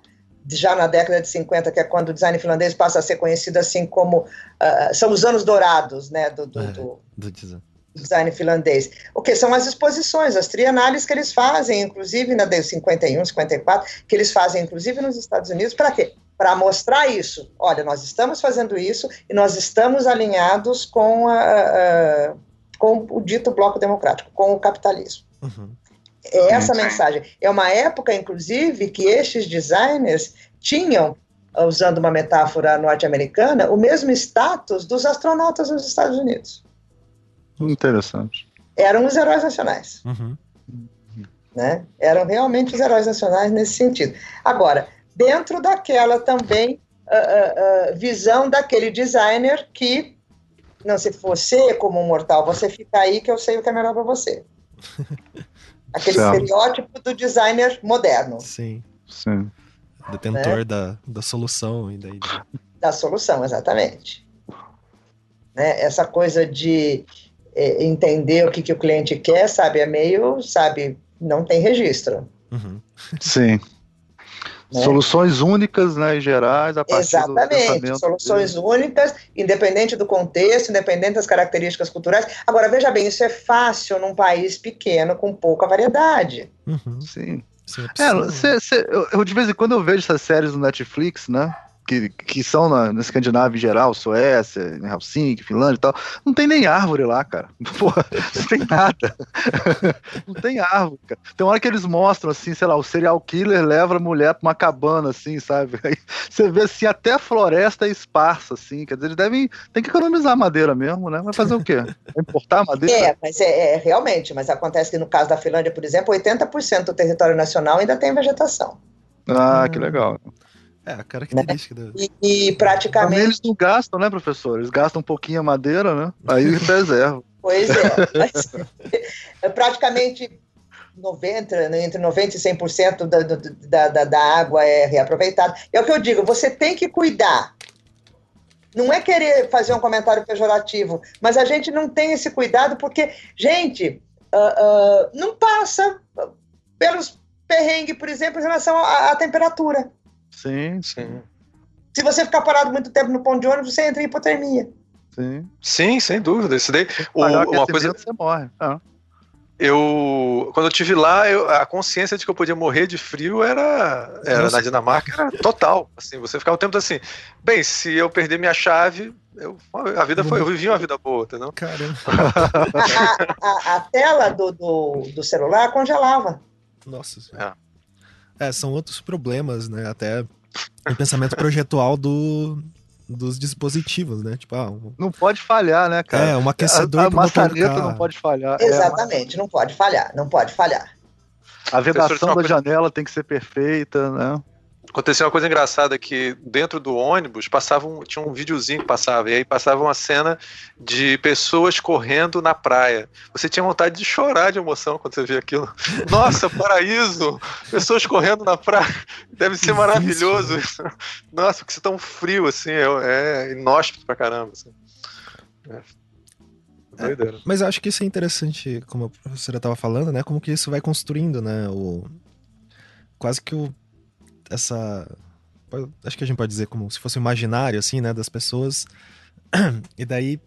já na década de 50, que é quando o design finlandês passa a ser conhecido assim como uh, são os anos dourados, né, do, do, é, do, do design. design finlandês. O que são as exposições, as trienales que eles fazem, inclusive na de 51, 54, que eles fazem inclusive nos Estados Unidos, para quê? Para mostrar isso. Olha, nós estamos fazendo isso e nós estamos alinhados com, a, a, com o dito bloco democrático, com o capitalismo. Uhum. É essa mensagem. É uma época, inclusive, que estes designers tinham, usando uma metáfora norte-americana, o mesmo status dos astronautas nos Estados Unidos. Interessante. Eram os heróis nacionais. Uhum. Né? Eram realmente os heróis nacionais nesse sentido. Agora, dentro daquela também uh, uh, uh, visão daquele designer que, não, se você como um mortal, você fica aí que eu sei o que é melhor para você. Aquele certo. estereótipo do designer moderno. Sim. Sim. Detentor né? da, da solução. E daí... Da solução, exatamente. Né? Essa coisa de é, entender o que, que o cliente quer, sabe, é meio, sabe, não tem registro. Uhum. Sim. Né? Soluções únicas, né, em gerais, a partir Exatamente, soluções dele. únicas, independente do contexto, independente das características culturais. Agora, veja bem, isso é fácil num país pequeno com pouca variedade. Uhum. Sim. É, cê, cê, eu, eu, de vez em quando eu vejo essas séries no Netflix, né? Que, que são na, na Escandinávia em geral, Suécia, Helsinki, Finlândia e tal, não tem nem árvore lá, cara. Porra, não tem nada. não tem árvore, cara. Tem uma hora que eles mostram, assim, sei lá, o serial killer leva a mulher pra uma cabana, assim, sabe? Aí você vê, assim, até a floresta é esparsa, assim, quer dizer, eles devem, tem que economizar madeira mesmo, né? Vai fazer o quê? importar madeira? É, mas é, é, realmente, mas acontece que no caso da Finlândia, por exemplo, 80% do território nacional ainda tem vegetação. Ah, hum. que legal. É, a característica né? e, e praticamente. Também eles não gastam, né, professor? Eles gastam um pouquinho a madeira, né? Aí preservam. Pois é. Mas, é praticamente 90, né, entre 90% e 100% da, da, da, da água é reaproveitada. É o que eu digo, você tem que cuidar. Não é querer fazer um comentário pejorativo, mas a gente não tem esse cuidado porque, gente, uh, uh, não passa pelos perrengues, por exemplo, em relação à, à temperatura. Sim, sim. Se você ficar parado muito tempo no ponto de ônibus, você entra em hipotermia. Sim, sim sem dúvida. Isso daí, o, uma coisa você morre. Ah. Eu, quando eu tive lá, eu, a consciência de que eu podia morrer de frio era, era na Dinamarca era total. Assim, você ficava o tempo assim, bem, se eu perder minha chave, eu, a vida foi, eu vivi uma vida boa, entendeu? Caramba. a, a, a, tela do, do, do celular congelava. Nossa senhora. É. É, são outros problemas, né? Até o pensamento projetual do, dos dispositivos, né? Tipo, ah, um... não pode falhar, né, cara? É, um aquecedor a, a maçaneta não pode falhar. É, Exatamente, é, não pode falhar, não pode falhar. A vedação da janela tem que ser perfeita, né? Aconteceu uma coisa engraçada que dentro do ônibus passava um, tinha um videozinho que passava, e aí passava uma cena de pessoas correndo na praia. Você tinha vontade de chorar de emoção quando você via aquilo. Nossa, paraíso! Pessoas correndo na praia. Deve ser maravilhoso isso. Nossa, porque você tão frio assim, é, é inóspito pra caramba. Assim. É. É, mas eu acho que isso é interessante, como a professora estava falando, né? Como que isso vai construindo, né? O, quase que o essa. Acho que a gente pode dizer como se fosse imaginário, assim, né, das pessoas. E daí,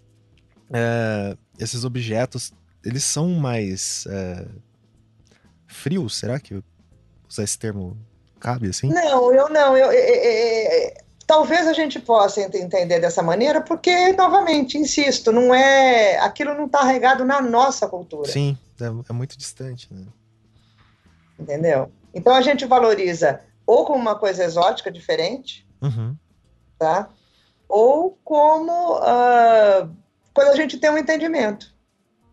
é, esses objetos, eles são mais é, frios, será que usar esse termo cabe, assim? Não, eu não. Eu, eu, eu, talvez a gente possa entender dessa maneira, porque, novamente, insisto, não é. Aquilo não está regado na nossa cultura. Sim, é, é muito distante, né? Entendeu? Então a gente valoriza ou como uma coisa exótica diferente, uhum. tá? Ou como uh, quando a gente tem um entendimento,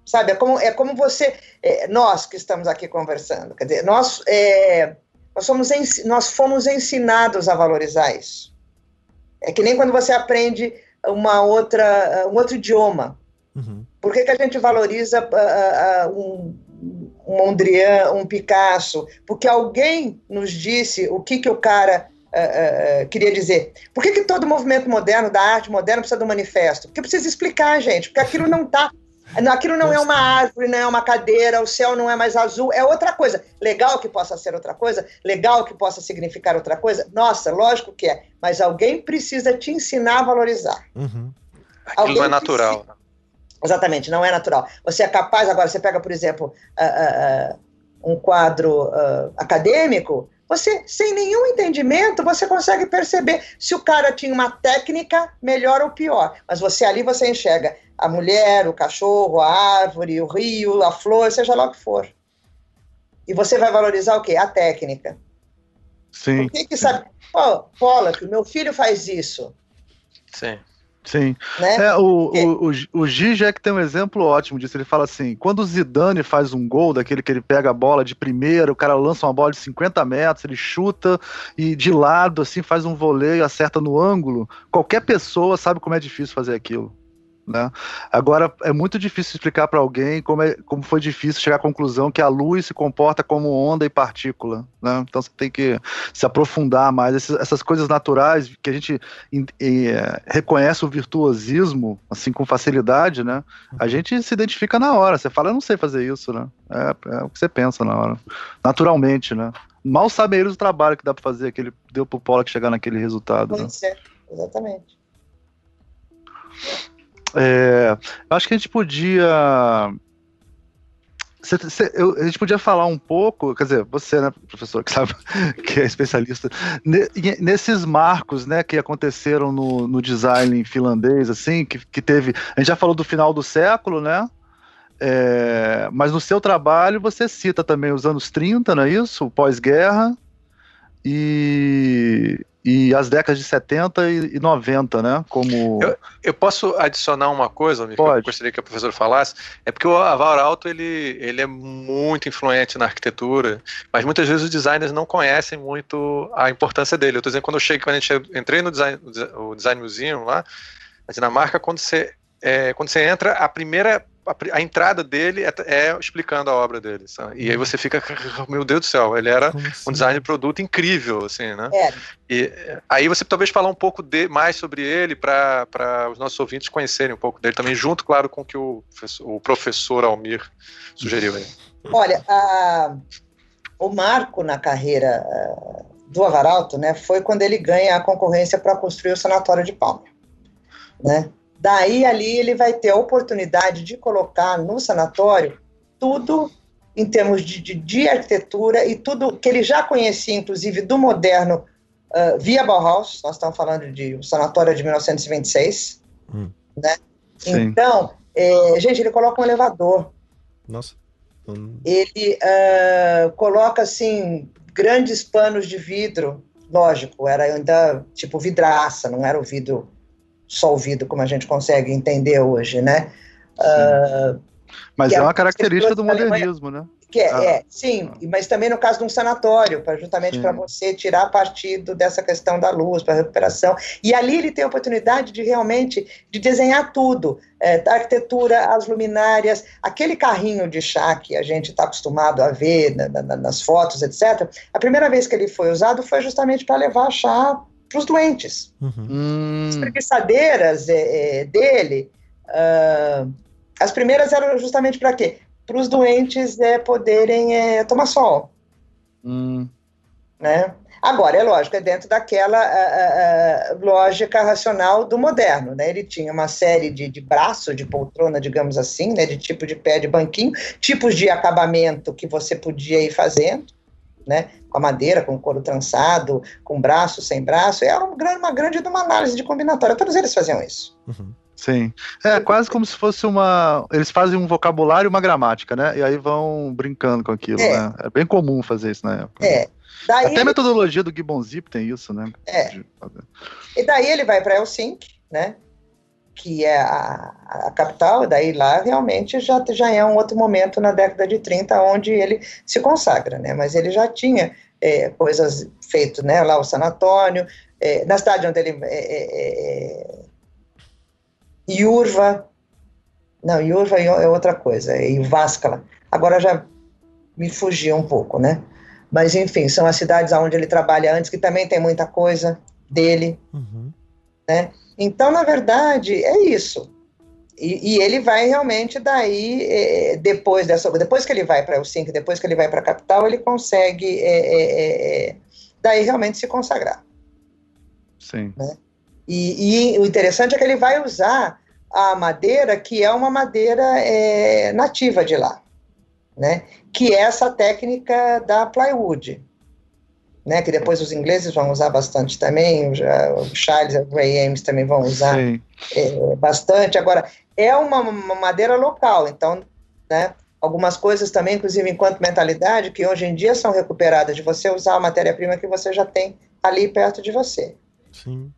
sabe? É como, é como você, é, nós que estamos aqui conversando, quer dizer, nós, é, nós, somos nós fomos ensinados a valorizar isso. É que nem quando você aprende uma outra, um outro idioma. Uhum. Por que, que a gente valoriza uh, uh, um, um Mondrian, um Picasso, porque alguém nos disse o que, que o cara uh, uh, queria dizer. Por que, que todo movimento moderno, da arte moderna, precisa de um manifesto? Porque precisa explicar, gente, porque aquilo não está. Aquilo não é uma árvore, não é uma cadeira, o céu não é mais azul, é outra coisa. Legal que possa ser outra coisa, legal que possa significar outra coisa. Nossa, lógico que é. Mas alguém precisa te ensinar a valorizar. Uhum. Aquilo não é natural. Precisa, Exatamente, não é natural. Você é capaz, agora, você pega, por exemplo, uh, uh, um quadro uh, acadêmico, você, sem nenhum entendimento, você consegue perceber se o cara tinha uma técnica melhor ou pior. Mas você ali, você enxerga a mulher, o cachorro, a árvore, o rio, a flor, seja lá o que for. E você vai valorizar o quê? A técnica. Sim. Por que que sabe? Pô, Pollock, meu filho faz isso. Sim. Sim. Né? É, o, o, o, o Zizek tem um exemplo ótimo disso. Ele fala assim: quando o Zidane faz um gol, daquele que ele pega a bola de primeira, o cara lança uma bola de 50 metros, ele chuta e de lado, assim, faz um voleio, acerta no ângulo, qualquer pessoa sabe como é difícil fazer aquilo. Né? Agora, é muito difícil explicar para alguém como, é, como foi difícil chegar à conclusão que a luz se comporta como onda e partícula. Né? Então você tem que se aprofundar mais. Essas, essas coisas naturais que a gente é, reconhece o virtuosismo assim com facilidade, né? a uhum. gente se identifica na hora. Você fala, eu não sei fazer isso. Né? É, é o que você pensa na hora. Naturalmente. Né? Mal sabem eles o trabalho que dá para fazer, que ele deu para o Pollock chegar naquele resultado. Né? É, exatamente. É, acho que a gente podia. Cê, cê, eu, a gente podia falar um pouco, quer dizer, você, né, professor, que sabe, que é especialista, nesses marcos, né, que aconteceram no, no design finlandês, assim, que, que teve, a gente já falou do final do século, né, é, mas no seu trabalho você cita também os anos 30, não é isso? Pós-guerra, e, e as décadas de 70 e 90, né? Como... Eu, eu posso adicionar uma coisa, que eu gostaria que a professora falasse, é porque o Aval Alto ele, ele é muito influente na arquitetura, mas muitas vezes os designers não conhecem muito a importância dele. Eu estou dizendo, quando eu cheguei, quando a gente entrei no design, o Design Museum lá, na Dinamarca, quando você, é, quando você entra, a primeira a, a, entrada dele é, é, explicando a obra dele. Sabe? E aí você fica, meu Deus do céu, ele era assim? um design de produto incrível, assim, né? É. E aí você talvez falar um pouco de, mais sobre ele para os nossos ouvintes conhecerem um pouco dele também, junto, claro, com o que o, o professor Almir sugeriu aí. Olha, a, o marco na carreira uh, do Avaralto, né, foi quando ele ganha a concorrência para construir o Sanatório de Palma, né? Daí ali ele vai ter a oportunidade de colocar no sanatório tudo em termos de, de, de arquitetura e tudo que ele já conhecia, inclusive do moderno, uh, via Bauhaus. Nós estamos falando de um sanatório de 1926, hum. né? Então, é, gente, ele coloca um elevador. Nossa. Hum. Ele uh, coloca assim grandes panos de vidro. Lógico, era ainda tipo vidraça, não era o vidro só ouvido como a gente consegue entender hoje, né? Uh, mas é uma característica do modernismo, né? Que é, ah. é, sim, mas também no caso de um sanatório, para justamente para você tirar partido dessa questão da luz, para recuperação. E ali ele tem a oportunidade de realmente de desenhar tudo, é, a arquitetura, as luminárias, aquele carrinho de chá que a gente está acostumado a ver na, na, nas fotos, etc. A primeira vez que ele foi usado foi justamente para levar chá para os doentes. Uhum. As preguiçadeiras é, é, dele, uh, as primeiras eram justamente para quê? Para os doentes é, poderem é, tomar sol. Hum. Né? Agora, é lógico, é dentro daquela uh, uh, lógica racional do moderno. Né? Ele tinha uma série de, de braço, de poltrona, digamos assim, né? de tipo de pé de banquinho, tipos de acabamento que você podia ir fazendo né? Com a madeira, com o couro trançado, com braço, sem braço. É uma grande, uma grande uma análise de combinatória. Todos eles faziam isso. Uhum. Sim. É quase como se fosse uma. Eles fazem um vocabulário e uma gramática, né? E aí vão brincando com aquilo, é. né? É bem comum fazer isso na época. É. Daí Até a metodologia do Gibbon Zip tem isso, né? É. E daí ele vai para Helsinki, né? Que é a, a, capital, daí lá realmente já, já é um outro momento na década de 30 onde ele se consagra, né? Mas ele já tinha é, coisas feitas, né? Lá o sanatório, é, na cidade onde ele... É, é, Iurva, é, não, Iurva é outra coisa, é Iváscala. Agora já me fugiu um pouco, né? Mas enfim, são as cidades onde ele trabalha antes, que também tem muita coisa dele, uhum. Né? Então, na verdade, é isso. E, e ele vai realmente daí, é, depois dessa, depois que ele vai para o Helsinki, depois que ele vai para a capital, ele consegue é, é, daí realmente se consagrar. Sim. Né? E, e, o interessante é que ele vai usar a madeira que é uma madeira nativa de lá, né? Que é essa técnica da plywood né, que depois os ingleses vão usar bastante também, o Charles e o Ray Ames também vão usar é, bastante. Agora, é uma, uma, madeira local, então, né, algumas coisas também, inclusive enquanto mentalidade, que hoje em dia são recuperadas, de você usar a matéria-prima que você já tem ali perto de você. Sim.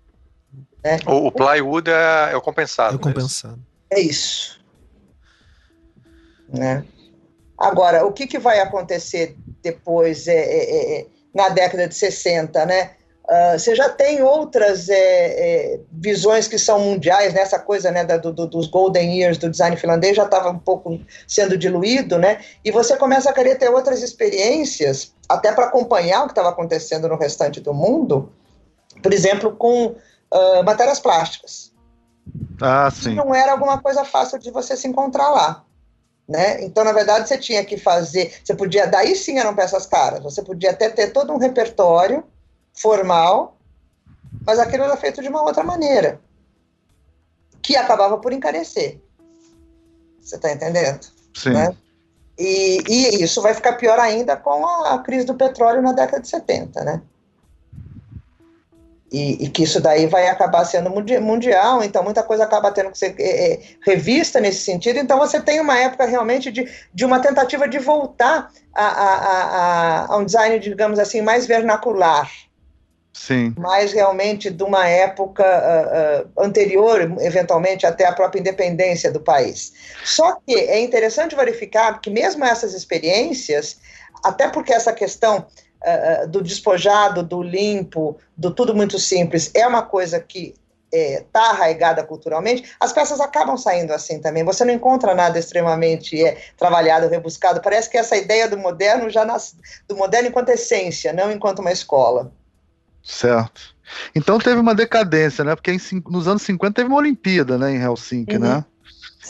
Né? O, o, plywood é, é, o compensado. É o compensado. É isso. Né? Agora, o que, que vai acontecer depois é, é, é na década de 60, né? Uh, você já tem outras é, é, visões que são mundiais, nessa né? coisa né, da, do, dos golden years do design finlandês já estava um pouco sendo diluído, né? E você começa a querer ter outras experiências, até para acompanhar o que estava acontecendo no restante do mundo, por exemplo, com uh, matérias plásticas. Ah, sim. não era alguma coisa fácil de você se encontrar lá. Né? Então, na verdade, você tinha que fazer. Você podia, daí sim eram peças caras. Você podia até ter todo um repertório formal, mas aquilo era feito de uma outra maneira, que acabava por encarecer. Você está entendendo? Sim. Né? E, e, isso vai ficar pior ainda com a, a crise do petróleo na década de 70, né? E, e, que isso daí vai acabar sendo mundial, então muita coisa acaba tendo que ser é, é, revista nesse sentido. Então você tem uma época realmente de, de uma tentativa de voltar a, a, a, a um design, digamos assim, mais vernacular. Sim. Mais realmente de uma época uh, uh, anterior, eventualmente, até a própria independência do país. Só que é interessante verificar que mesmo essas experiências, até porque essa questão uh, do despojado, do limpo, do tudo muito simples, é uma coisa que está é, tá arraigada culturalmente, as peças acabam saindo assim também. Você não encontra nada extremamente é, trabalhado, rebuscado. Parece que essa ideia do moderno já nasce, do moderno enquanto essência, não enquanto uma escola. Certo. Então teve uma decadência, né? Porque em, nos anos 50 teve uma Olimpíada, né, em Helsinki, uhum. né?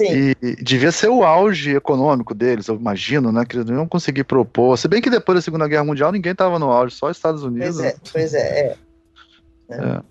Sim. E devia ser o auge econômico deles, eu imagino, né? Que eles não iam conseguir propor. Se bem que depois da Segunda Guerra Mundial ninguém estava no auge, só os Estados Unidos. Pois é, pois é. é. é.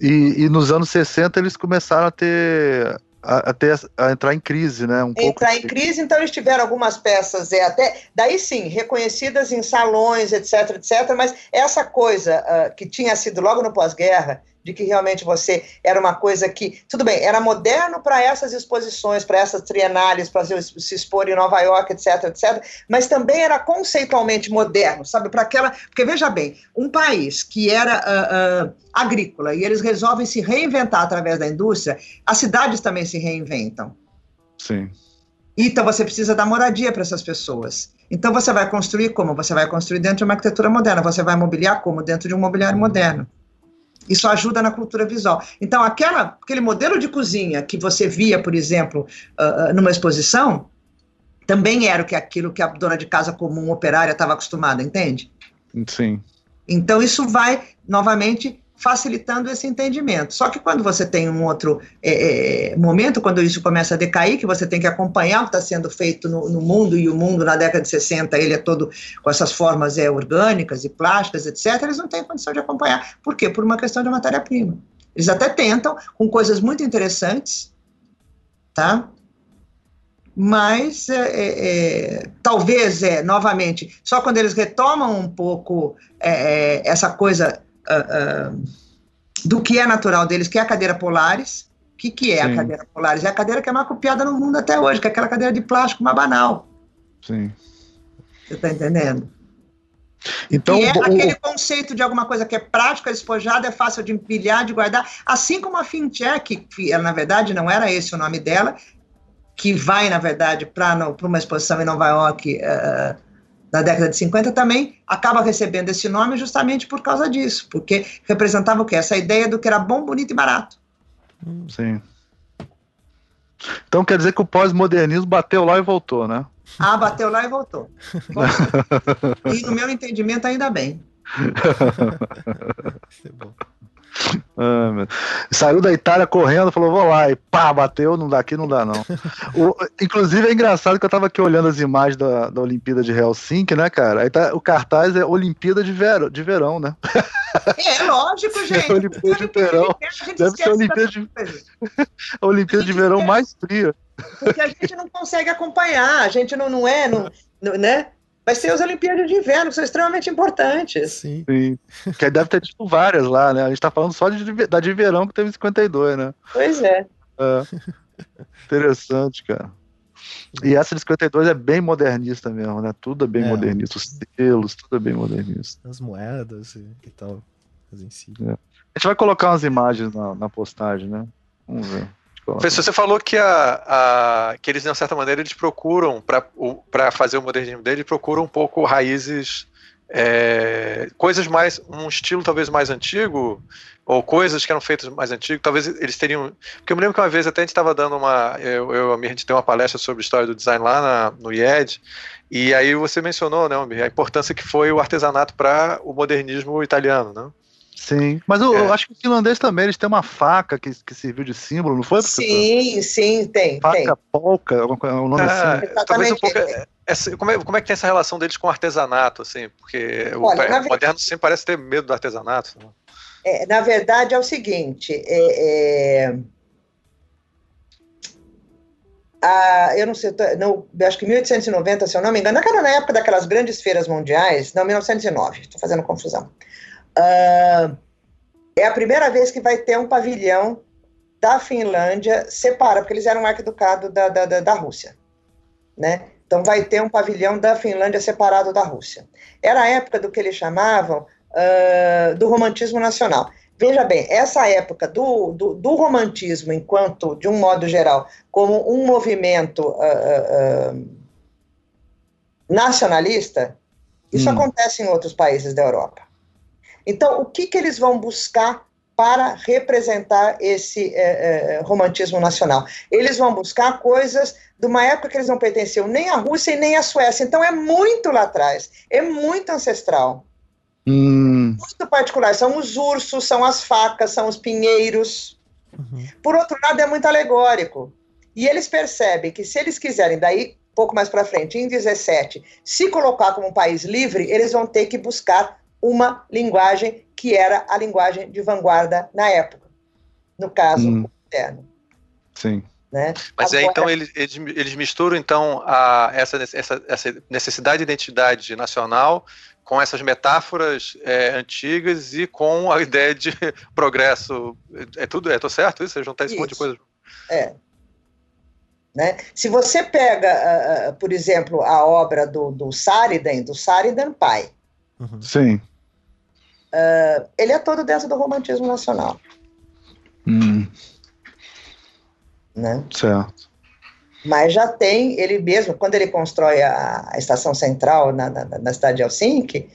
E, e, nos anos 60 eles começaram a ter a, até a entrar em crise, né? Um entrar pouco... em crise, então eles tiveram algumas peças, é até daí sim, reconhecidas em salões, etc, etc. Mas essa coisa uh, que tinha sido logo no pós-guerra de que realmente você era uma coisa que, tudo bem, era moderno para essas exposições, para essas trienais, para se expor em Nova York, etc, etc, mas também era conceitualmente moderno, sabe? Para aquela. Porque veja bem, um país que era uh, uh, agrícola e eles resolvem se reinventar através da indústria, as cidades também se reinventam. Sim. Então você precisa dar moradia para essas pessoas. Então você vai construir como? Você vai construir dentro de uma arquitetura moderna, você vai mobiliar como? Dentro de um mobiliário moderno. Isso ajuda na cultura visual. Então, aquela, aquele modelo de cozinha que você via, por exemplo, uh, numa exposição, também era o que aquilo que a dona de casa comum operária estava acostumada, entende? Sim. Então, isso vai, novamente, facilitando esse entendimento. Só que quando você tem um outro é, é, momento, quando isso começa a decair, que você tem que acompanhar o que está sendo feito no, no, mundo, e o mundo na década de 60, ele é todo com essas formas é, orgânicas e plásticas, etc., eles não têm condição de acompanhar. Por quê? Por uma questão de matéria-prima. Eles até tentam, com coisas muito interessantes, tá? mas é, é, é, talvez, é, novamente, só quando eles retomam um pouco é, é essa coisa uh, uh, do que é natural deles, que é a cadeira Polaris. O que, que é Sim. a cadeira Polaris? É a cadeira que é mais copiada no mundo até hoje, que é aquela cadeira de plástico, uma banal. Sim. Você está entendendo? Então, e é aquele conceito de alguma coisa que é prática, despojada, é fácil de empilhar, de guardar, assim como a Fintech, que ela, na verdade não era esse o nome dela, que vai, na verdade, para uma exposição em Nova York uh, da década de 50 também acaba recebendo esse nome justamente por causa disso, porque representava o quê? Essa ideia do que era bom, bonito e barato. Sim. Então quer dizer que o pós-modernismo bateu lá e voltou, né? Ah, bateu lá e voltou. e no meu entendimento, ainda bem. Isso é bom. Ah, Saiu da Itália correndo, falou, vou lá, e pá, bateu, não dá aqui, não dá não. o, inclusive é engraçado que eu tava aqui olhando as imagens da, da Olimpíada de Helsinki, né, cara? Aí tá, o cartaz é Olimpíada de, ver, de Verão, né? É, lógico, gente. É Olimpíada de Verão. Deve ser a Olimpíada de, a Olimpíada de Verão mais fria. Porque a gente não consegue acompanhar, a gente não, não é, não, não né? Vai ser as Olimpíadas de Inverno, que são extremamente importantes. Sim. Sim. Que deve ter tido várias lá, né? A gente tá falando só de, da de verão que teve em 52, né? Pois é. é. Interessante, cara. E essa de 52 é bem modernista mesmo, né? Tudo é bem é. modernista. Os selos, tudo é bem modernista. As moedas e, e tal. As em si. É. A gente vai colocar umas imagens na, na postagem, né? Vamos ver. Professor, você falou que, a, a, que eles, de uma certa maneira, eles procuram, para fazer o modernismo deles, procuram um pouco raízes é, coisas mais, um estilo talvez mais antigo, ou coisas que eram feitas mais antigo, talvez eles teriam. Porque eu me lembro que uma vez até a gente estava dando uma. Eu, eu, a gente tem uma palestra sobre história do design lá na, no IED, e aí você mencionou, né, a importância que foi o artesanato para o modernismo italiano, né? Sim, mas eu, é. eu, acho que o finlandês também, eles têm uma faca que, que serviu de símbolo, não foi? Sim, sim, tem. Faca tem. polca, o nome é, assim. Talvez um pouco, essa, como, é, como é que tem essa relação deles com o artesanato, assim? Porque Olha, o, moderno sempre parece ter medo do artesanato. Né? É, na verdade, é o seguinte: é, é, a, eu não sei, no, acho que 1890, se eu não me engano, naquela, na época daquelas grandes feiras mundiais, não, 1909, estou fazendo confusão. Uh, é a primeira vez que vai ter um pavilhão da Finlândia separado, porque eles eram um arquiducado da, da, da, da Rússia, né? Então vai ter um pavilhão da Finlândia separado da Rússia. Era a época do que eles chamavam uh, do romantismo nacional. Veja bem, essa época do, do, do, romantismo, enquanto, de um modo geral, como um movimento uh, uh, nacionalista, isso hum. acontece em outros países da Europa. Então, o que, que eles vão buscar para representar esse eh, eh, romantismo nacional? Eles vão buscar coisas de uma época que eles não pertenciam nem à Rússia e nem à Suécia. Então, é muito lá atrás, é muito ancestral. Hum. Muito particular. São os ursos, são as facas, são os pinheiros. Uhum. Por outro lado, é muito alegórico. E eles percebem que se eles quiserem, daí, pouco mais para frente, em 17, se colocar como um país livre, eles vão ter que buscar uma linguagem que era a linguagem de vanguarda na época. No caso, hum. moderno. Sim. Né? Mas Agora, é, então eles, eles, eles misturam então a, essa, essa, essa necessidade de identidade nacional com essas metáforas é, antigas e com a ideia de progresso. É tudo, é, tô certo isso? Você juntar esse isso. monte de coisa. É. Né? Se você pega, uh, por exemplo, a obra do, do Saridan, do Saridan pai. Uhum. Sim. Uh, ele é todo dentro do romantismo nacional. Hum. Né? Certo mas já tem ele mesmo, quando ele constrói a, a estação central na, na, na, cidade de Helsinki,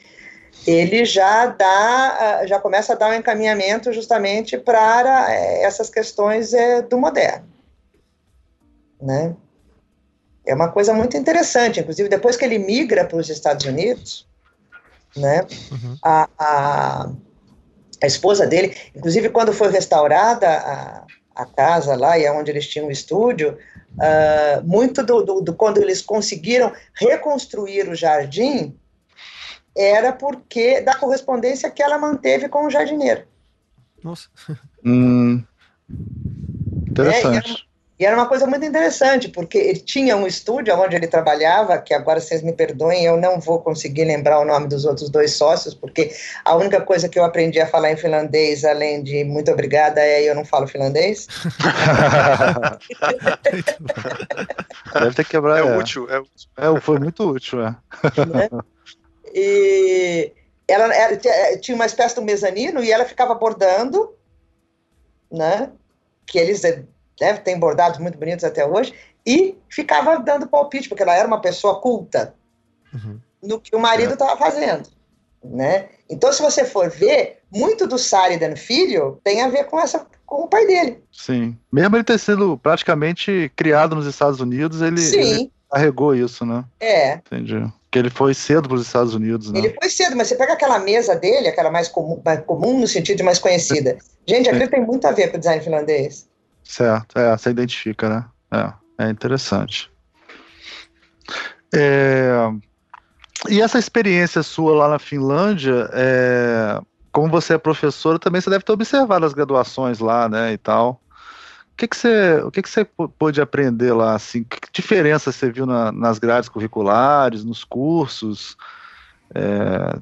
ele já dá, já começa a dar um encaminhamento justamente para é, essas questões é, do moderno, né? É uma coisa muito interessante, inclusive depois que ele migra para os Estados Unidos, né? Uhum. A, a, a, esposa dele, inclusive quando foi restaurada a, a casa lá e é onde eles tinham o estúdio, Uh, muito do, do, do, quando eles conseguiram reconstruir o jardim era porque da correspondência que ela manteve com o jardineiro. Nossa. Hum, interessante. É, e era uma coisa muito interessante, porque ele tinha um estúdio onde ele trabalhava, que agora vocês me perdoem, eu não vou conseguir lembrar o nome dos outros dois sócios, porque a única coisa que eu aprendi a falar em finlandês, além de muito obrigada, é eu não falo finlandês. Deve ter quebrado. É, é. útil, é útil. É, foi muito útil, é. Né? E ela, ela tinha uma espécie de um mezanino e ela ficava bordando, né? Que eles né, tem bordados muito bonitos até hoje, e ficava dando palpite, porque ela era uma pessoa culta uhum. no que o marido estava é. fazendo. Né? Então, se você for ver, muito do Saridan filho tem a ver com, essa, com o pai dele. Sim. Mesmo ele ter sido praticamente criado nos Estados Unidos, ele, ele carregou isso, né? É. Entendi. Que ele foi cedo para os Estados Unidos, né? Ele foi cedo, mas você pega aquela mesa dele, aquela mais comum, mais comum no sentido de mais conhecida. Gente, aquilo tem muito a ver com o design finlandês. Certo, é, você identifica, né? É, é interessante. É, e essa experiência sua lá na Finlândia, é, como você é professora, também você deve ter observado as graduações lá, né, e tal. O que, que você, o que, que você pôde aprender lá, assim? Que diferença você viu na, nas grades curriculares, nos cursos? É,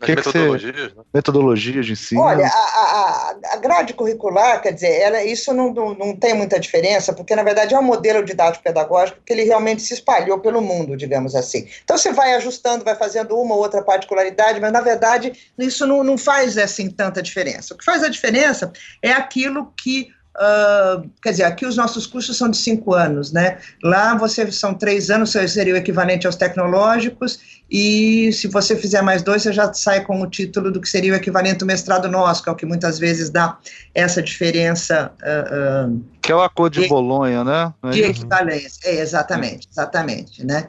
que metodologias, que você... né? Metodologias de ensino. Olha, a, a, a, grade curricular, quer dizer, ela, isso não, não, não, tem muita diferença, porque na verdade é um modelo didático-pedagógico que ele realmente se espalhou pelo mundo, digamos assim. Então você vai ajustando, vai fazendo uma ou outra particularidade, mas na verdade isso não, não faz assim tanta diferença. O que faz a diferença é aquilo que Uh, quer dizer, aqui os nossos cursos são de cinco anos, né? Lá você são três anos, seria o equivalente aos tecnológicos, e se você fizer mais dois, você já sai com o título do que seria o equivalente ao mestrado nosso, que é o que muitas vezes dá essa diferença. Uh, uh, que é o acordo de, Bolonha, né? É de equivalência, é, exatamente, exatamente, né?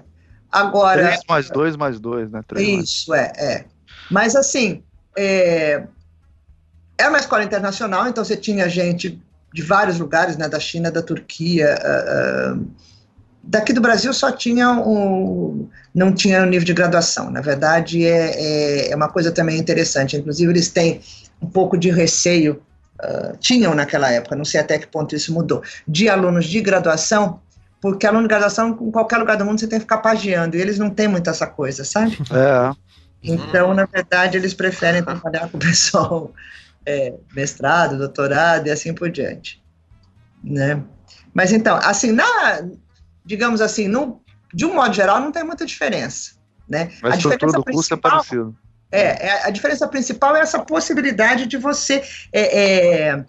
Agora... Três mais dois mais dois, né? Três isso, mais. é, é. Mas assim, é, é uma escola internacional, então você tinha gente de vários lugares, né, da China, da Turquia, uh, uh, daqui do Brasil só tinha um, não tinha um nível de graduação. Na verdade, é, é, é, uma coisa também interessante. Inclusive, eles têm um pouco de receio, uh, tinham naquela época, não sei até que ponto isso mudou, de alunos de graduação, porque aluno de graduação, em qualquer lugar do mundo, você tem que ficar pagiando, e eles não têm muito essa coisa, sabe? É. Então, na verdade, eles preferem trabalhar com o pessoal é, mestrado, doutorado e assim por diante, né? Mas então, assim, na, digamos assim, no, de um modo geral, não tem muita diferença, né? Mas a diferença do curso é parecido. É, é, a diferença principal é essa possibilidade de você é, é,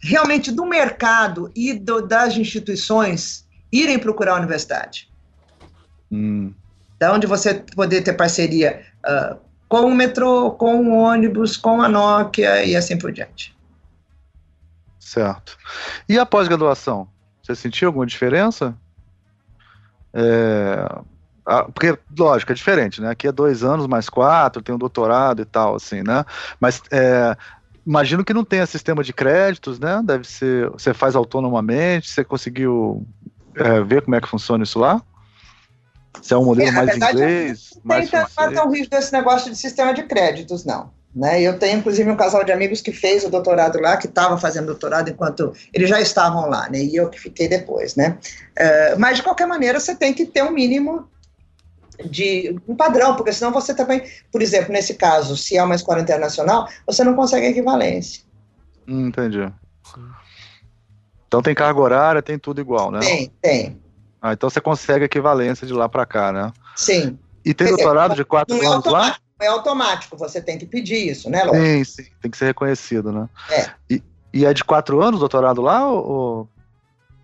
realmente do mercado e do, das instituições irem procurar a universidade. Hum. Da onde você poder ter parceria uh, com o metrô, com o ônibus, com a Nokia e assim por diante. Certo. E a pós-graduação? Você sentiu alguma diferença? É, porque, lógico, é diferente, né? Aqui é dois anos mais quatro, tem um doutorado e tal, assim, né? Mas é, imagino que não tenha sistema de créditos, né? Deve ser, você faz autonomamente, você conseguiu é, ver como é que funciona isso lá? Se é um modelo é, mais verdade, inglês, não mais tem tão, tão rígido esse negócio de sistema de créditos, não. Né? Eu tenho, inclusive, um casal de amigos que fez o doutorado lá, que estava fazendo doutorado enquanto eles já estavam lá, né? E eu que fiquei depois, né? Uh, mas, de qualquer maneira, você tem que ter um mínimo de um padrão, porque senão você também, por exemplo, nesse caso, se é uma escola internacional, você não consegue equivalência. Hum, entendi. Então tem carga horária, tem tudo igual, né? Tem, tem. Ah, então você consegue equivalência de lá para cá, né? Sim. E tem doutorado de quatro é anos lá? É automático, você tem que pedir isso, né, Lô? Sim, sim, tem que ser reconhecido, né? É. E, e é de quatro anos o doutorado lá ou,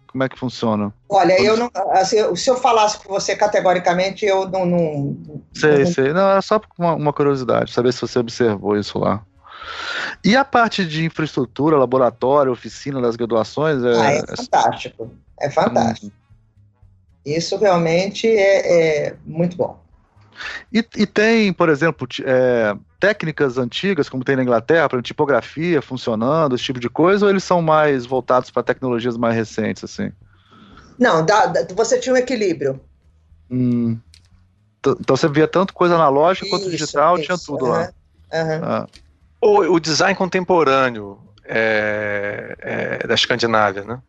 como é que funciona? Olha, eu não. Assim, se eu falasse com você categoricamente, eu não. não sei, não... sei. Não, era só uma, uma, curiosidade, saber se você observou isso lá. E a parte de infraestrutura, laboratório, oficina das graduações? É, ah, é fantástico. É fantástico. Hum. Isso realmente é, é muito bom. E, e, tem, por exemplo, é, técnicas antigas, como tem na Inglaterra, para tipografia funcionando, esse tipo de coisa, ou eles são mais voltados para tecnologias mais recentes, assim? Não, dá, dá, você tinha um equilíbrio. Hum. Então você via tanto coisa analógica isso, quanto digital, isso, tinha tudo lá. Uhum. Ah. O, o, design contemporâneo é, é, da Escandinávia, né?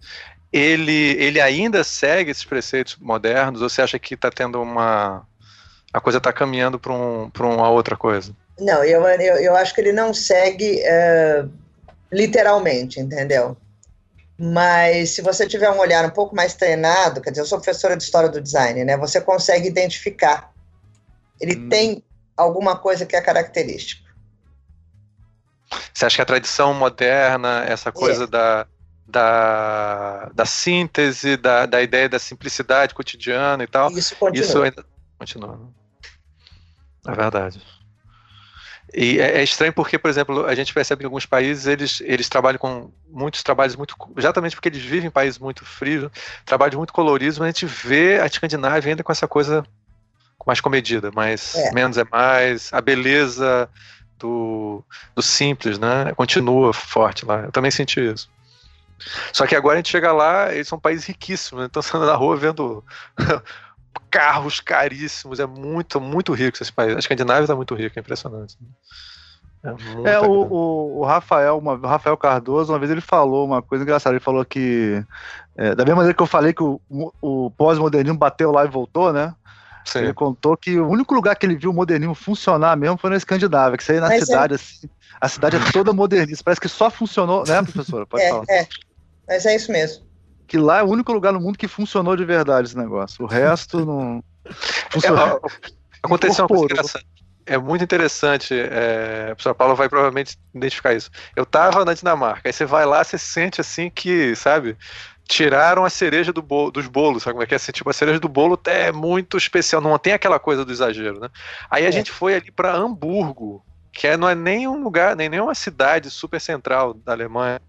Ele, ele ainda segue esses preceitos modernos ou você acha que está tendo uma. a coisa está caminhando para um, uma outra coisa? Não, eu, eu, eu acho que ele não segue uh, literalmente, entendeu? Mas se você tiver um olhar um pouco mais treinado, quer dizer, eu sou professora de história do design, né? Você consegue identificar. Ele hum. tem alguma coisa que é característico. Você acha que a tradição moderna, essa coisa é. da, da, da síntese, da, da ideia da simplicidade cotidiana e tal. Isso continua. Isso ainda continua. Né? É verdade. E é, é, estranho porque, por exemplo, a gente percebe que em alguns países eles, eles trabalham com muitos trabalhos muito. Exatamente porque eles vivem em países muito frios, trabalhos muito coloridos, mas a gente vê a Escandinávia ainda com essa coisa mais comedida, mais é. menos é mais, a beleza do, do simples, né? Continua forte lá. Eu também senti isso. Só que agora a gente chega lá, eles são países riquíssimos, né? então você anda na rua vendo carros caríssimos, é muito, muito rico esse país. A Escandinávia está muito rica, é impressionante. É, é o, o, o, Rafael, uma, o Rafael Cardoso, uma vez ele falou uma coisa engraçada, ele falou que, é, da mesma maneira que eu falei que o, o pós-modernismo bateu lá e voltou, né? Sim. Ele contou que o único lugar que ele viu o modernismo funcionar mesmo foi na Escandinávia, que você ia na Mas é cidade, é... assim, a cidade é toda modernista, parece que só funcionou, né, professora? Pode é, falar. É. Mas é isso mesmo. Que lá é o único lugar no mundo que funcionou de verdade esse negócio. O resto não. É, aconteceu uma coisa engraçada. é muito interessante. É, a professora Paula vai provavelmente identificar isso. Eu tava na Dinamarca, aí você vai lá, você sente assim que, sabe, tiraram a cereja do bolo, dos bolos, sabe como é que é? Assim, tipo, a cereja do bolo é muito especial, não tem aquela coisa do exagero, né? Aí a é. gente foi ali para Hamburgo, que é, não é nem um lugar, nem nenhuma cidade super central da Alemanha,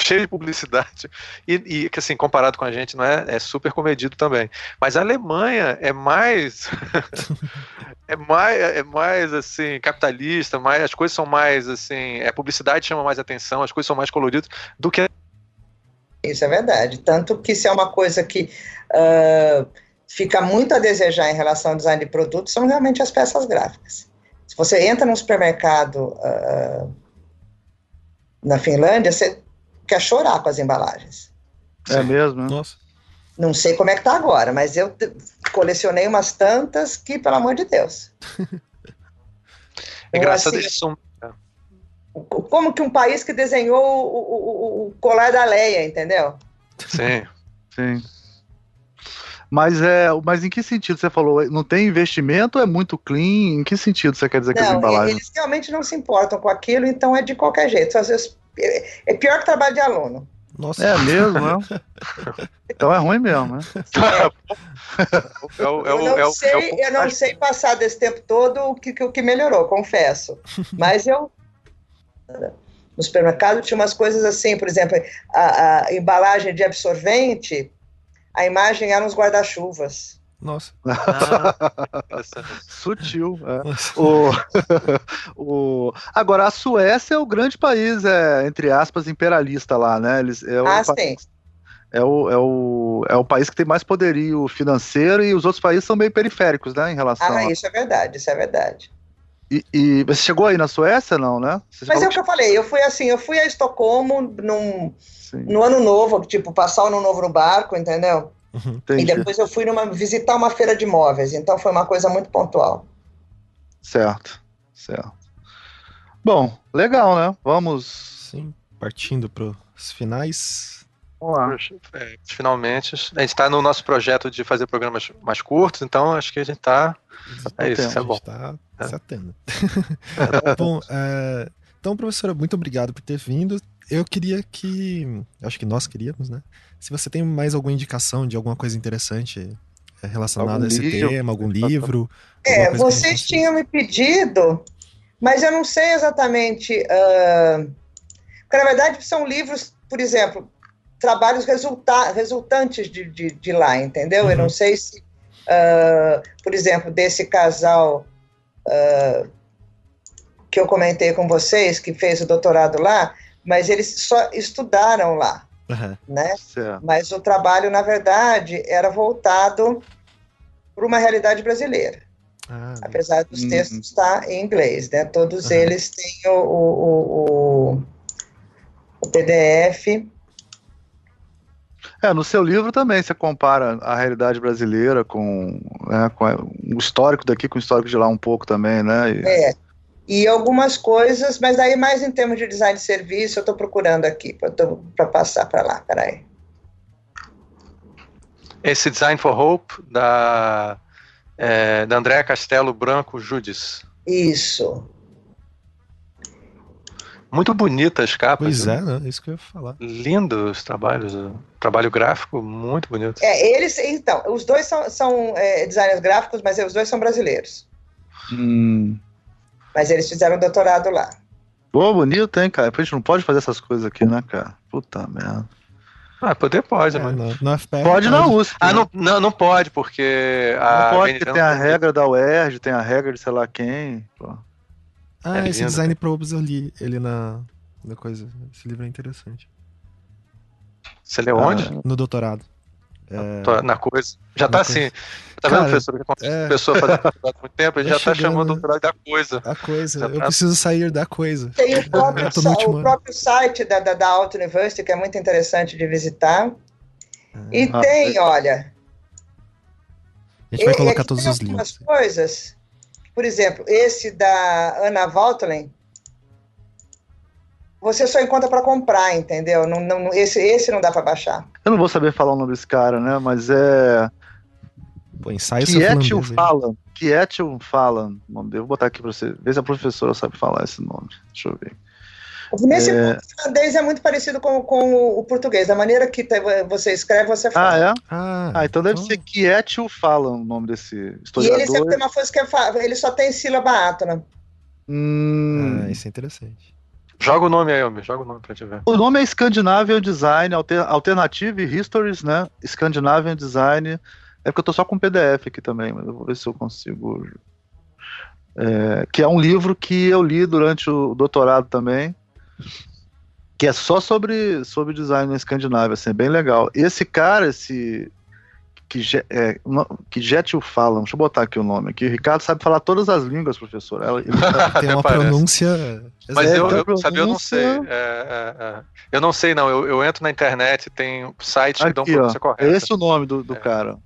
cheio de publicidade. E, que assim comparado com a gente não é, é super comedido também. Mas a Alemanha é mais é mais é mais assim capitalista mais as coisas são mais assim a publicidade chama mais atenção as coisas são mais coloridas do que isso é verdade. Tanto que se é uma coisa que uh, fica muito a desejar em relação ao design de produtos são realmente as peças gráficas. Se você entra num supermercado uh, na Finlândia você quer chorar com as embalagens. É mesmo? Né? Nossa. Não sei como é que tá agora, mas eu colecionei umas tantas que, pelo amor de Deus. É engraçado assim, isso. Como que um país que desenhou o, o, o colar da Leia, entendeu? Sim. Sim. Mas, é, mas em que sentido você falou? Não tem investimento é muito clean? Em que sentido você quer dizer não, que as embalagens? Eles realmente não se importam com aquilo, então é de qualquer jeito. Às vezes é pior que trabalho de aluno. Nossa. É mesmo, né? então é ruim mesmo, né? É eu não, é sei, eu não sei passar desse tempo todo o que, o que melhorou, confesso. Mas eu. No supermercado tinha umas coisas assim, por exemplo, a, a embalagem de absorvente, a imagem era uns guarda-chuvas. Nossa. Ah, Sutil. É. O, o, agora, a Suécia é o grande país, é, entre aspas, imperialista lá, né? Eles, é ah, sim. País, é o, é, o, é o país que tem mais poderio financeiro e os outros países são meio periféricos, né? Em relação. Ah, a... isso é verdade, isso é verdade. E, e, você chegou aí na Suécia, não, né? Você Mas é o que eu falei, eu fui assim, eu fui a Estocolmo num, no ano novo, tipo, passar o ano novo no barco, entendeu? Uhum, e depois eu fui numa, visitar uma feira de móveis, então foi uma coisa muito pontual. Certo, certo. Bom, legal, né? Vamos. Sim, partindo para os finais. Vamos lá. É, finalmente, a gente está no nosso projeto de fazer programas mais curtos, então acho que a gente está. É isso, isso é bom. Está é. se atendo. bom, é, então, professora, muito obrigado por ter vindo. Eu queria que. Acho que nós queríamos, né? Se você tem mais alguma indicação de alguma coisa interessante é, relacionada algum a esse livro? tema, algum livro. É, vocês tinham me pedido, mas eu não sei exatamente. Uh, porque, na verdade, são livros, por exemplo, trabalhos resulta resultantes de, de, de, lá, entendeu? Uhum. Eu não uhum. sei se, uh, por exemplo, desse casal uh, que eu comentei com vocês, que fez o doutorado lá, mas eles só estudaram lá. Uhum. Né? Mas o trabalho, na verdade, era voltado para uma realidade brasileira. Ah, apesar dos uhum. textos estar em inglês, né? Todos uhum. eles têm o, o, o, o PDF. É, no seu livro também você compara a realidade brasileira com, né, com o histórico daqui com o histórico de lá um pouco também, né? E... É, e algumas coisas, mas aí mais em termos de design de serviço, eu estou procurando aqui para passar para lá, peraí. Esse Design for Hope da, é, da Andréa Castelo Branco Judice. Isso. Muito bonitas as capas. Pois é, né? Isso que eu ia falar. Lindo os trabalhos, trabalho gráfico muito bonito. É, eles, então, os dois são, são é, designers gráficos, mas os dois são brasileiros. Hum. Mas eles fizeram doutorado lá. Pô, bonito, hein, cara? A gente não pode fazer essas coisas aqui, né, cara? Puta merda. Ah, poder pode, é, mano. No, no FPR, pode na USP. Ah, não, não, não pode, porque. Não pode, porque tem a regra da UERJ, tem a regra de sei lá quem. Pô. Ah, é esse lindo, design probes eu li ele na, na coisa. Esse livro é interessante. Você leu onde? Ah, no doutorado. É... Na coisa. Já tá assim. Tá vendo, professor? O que acontece é... pessoa fazendo doutorado há muito tempo? A gente tá já tá chamando o doutorado da coisa. A coisa. Já eu tá... preciso sair da coisa. Tem o próprio, o próprio site da, da, da Auto University, que é muito interessante de visitar. Ah. E ah, tem, é. olha. A gente vai colocar todos os links. coisas. Por exemplo, esse da Ana Valtelen, você só encontra para comprar, entendeu? Não, não, esse, esse não dá para baixar. Eu não vou saber falar o nome desse cara, né? Mas é. Pô, ensaio Kiet fala. Kietil fala. Nome dele. Vou botar aqui para você. Vê se a professora sabe falar esse nome. Deixa eu ver. Nesse é... finlandês é muito parecido com, com o português. Da maneira que você escreve, você fala. Ah, é? Ah, ah então deve ser Kietil fala o nome desse historiador. E ele sempre tem uma coisa que é, ele só tem sílaba átona. Hum... Ah, isso é interessante. Joga o nome aí, Almir, joga o nome pra te ver. O nome é Scandinavian Design Alternative Histories, né? Scandinavian Design. É porque eu tô só com PDF aqui também, mas eu vou ver se eu consigo. É, que é um livro que eu li durante o doutorado também, que é só sobre, sobre design na Escandinávia, assim, é bem legal. Esse cara, esse que, é, que Jetil fala, deixa eu botar aqui o nome aqui. O Ricardo sabe falar todas as línguas, professor. Ela, ele... Tem uma pronúncia. Mas eu, eu, pronúncia... sabe, eu não sei. É, é, é, eu não sei, não. Eu, eu entro na internet, tem sites que dão pronúncia ó, correta. É esse o nome do, do é. cara.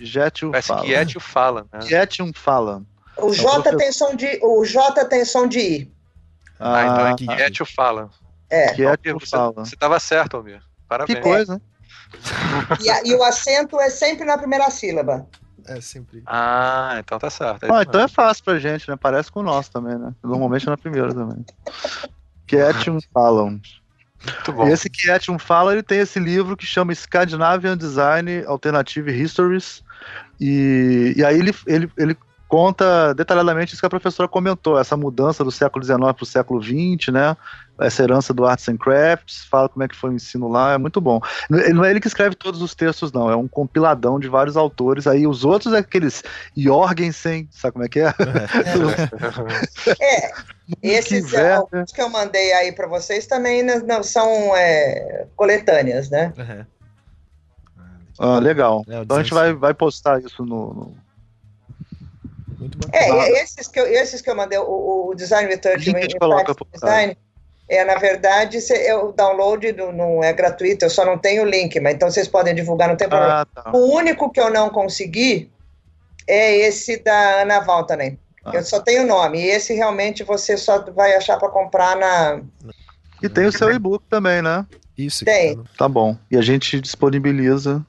Jetil fala. que Jetil fala, né? Jetil fala. O J tem som de. O J tem som de I. Ah, ah então é que Jetil fala. É. Você estava certo, Almir. Parabéns. Que coisa. E, a, e, o acento é sempre na primeira sílaba. É sempre. Ah, então tá certo. É ah, então é fácil pra gente, né? Parece com o nosso também, né? Normalmente é na primeira também. Quietium Falam. Muito bom. E esse Quietium Fala, ele tem esse livro que chama Scandinavian Design Alternative Histories. E, e aí ele, ele, ele conta detalhadamente isso que a professora comentou, essa mudança do século XIX para o século XX, né? Essa herança do Arts and Crafts, fala como é que foi o ensino lá, é muito bom. Não é ele que escreve todos os textos, não, é um compiladão de vários autores. Aí os outros é aqueles Jorgensen, sabe como é que é? É, esses que, é, que eu mandei aí para vocês também né, não, são é, coletâneas, né? Uhum. Ah, legal. É, então a gente vai, vai postar isso no, no muito bom. É, esses que, eu, esses que eu mandei, o, o Design Research Design, é, na verdade, é, o download não, não é gratuito, eu só não tenho o link, mas então vocês podem divulgar, não tem problema. Ah, tá. O único que eu não consegui é esse da Ana Valtanen. Ah. Eu só tenho o nome, e esse realmente você só vai achar para comprar na. E tem o seu e-book também, né? Isso. Tem. Tá bom. E a gente disponibiliza.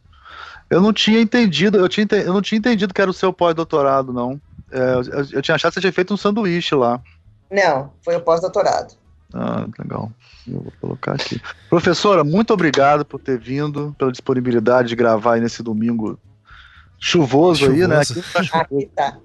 Eu não tinha entendido, eu, tinha, eu não tinha entendido que era o seu pós-doutorado, não. É, eu, eu, tinha achado que você tinha feito um sanduíche lá. Não, foi o pós-doutorado. Ah, legal. Eu vou colocar aqui. Professora, muito obrigado por ter vindo, pela disponibilidade de gravar aí nesse domingo chuvoso, chuvoso. aí, né? Aqui tá chuvoso. Aqui tá.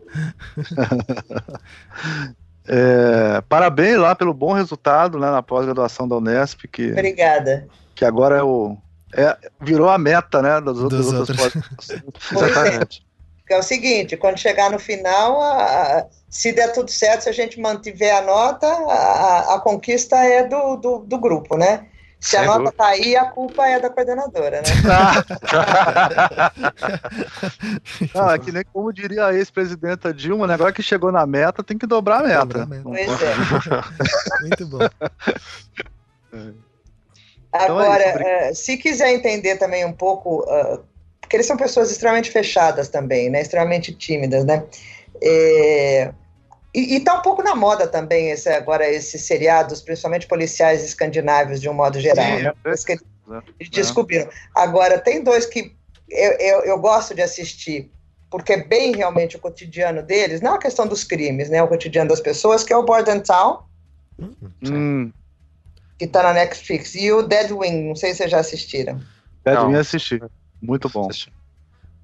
é, parabéns lá pelo bom resultado né, na pós-graduação da Unesp. Que, Obrigada. Que agora é o. É, virou a meta, né? Das outras, outras pós Exatamente é o seguinte, quando chegar no final, a, a, se der tudo certo, se a gente mantiver a nota, a, a conquista é do, do, do, grupo, né? Se a nota tá aí, a culpa é da coordenadora, né? ah, que nem como diria a ex-presidenta Dilma, né? Agora que chegou na meta, tem que dobrar a meta. Dobrar a meta. Pois é. Muito bom. Agora, então é isso, uh, se quiser entender também um pouco uh, porque eles são pessoas extremamente fechadas também, né? Extremamente tímidas, né? É, e, está um pouco na moda também esse, agora esses seriados, principalmente policiais escandinavos de um modo geral. Sim, né? é, que eles, eles descobriram. Agora, tem dois que eu, eu, eu, gosto de assistir, porque é bem realmente o cotidiano deles, não a questão dos crimes, né? O cotidiano das pessoas, que é o Border Town, hum. que está na Netflix, e o Dead Wing, não sei se vocês já assistiram. Dead Wing assisti. Muito bom.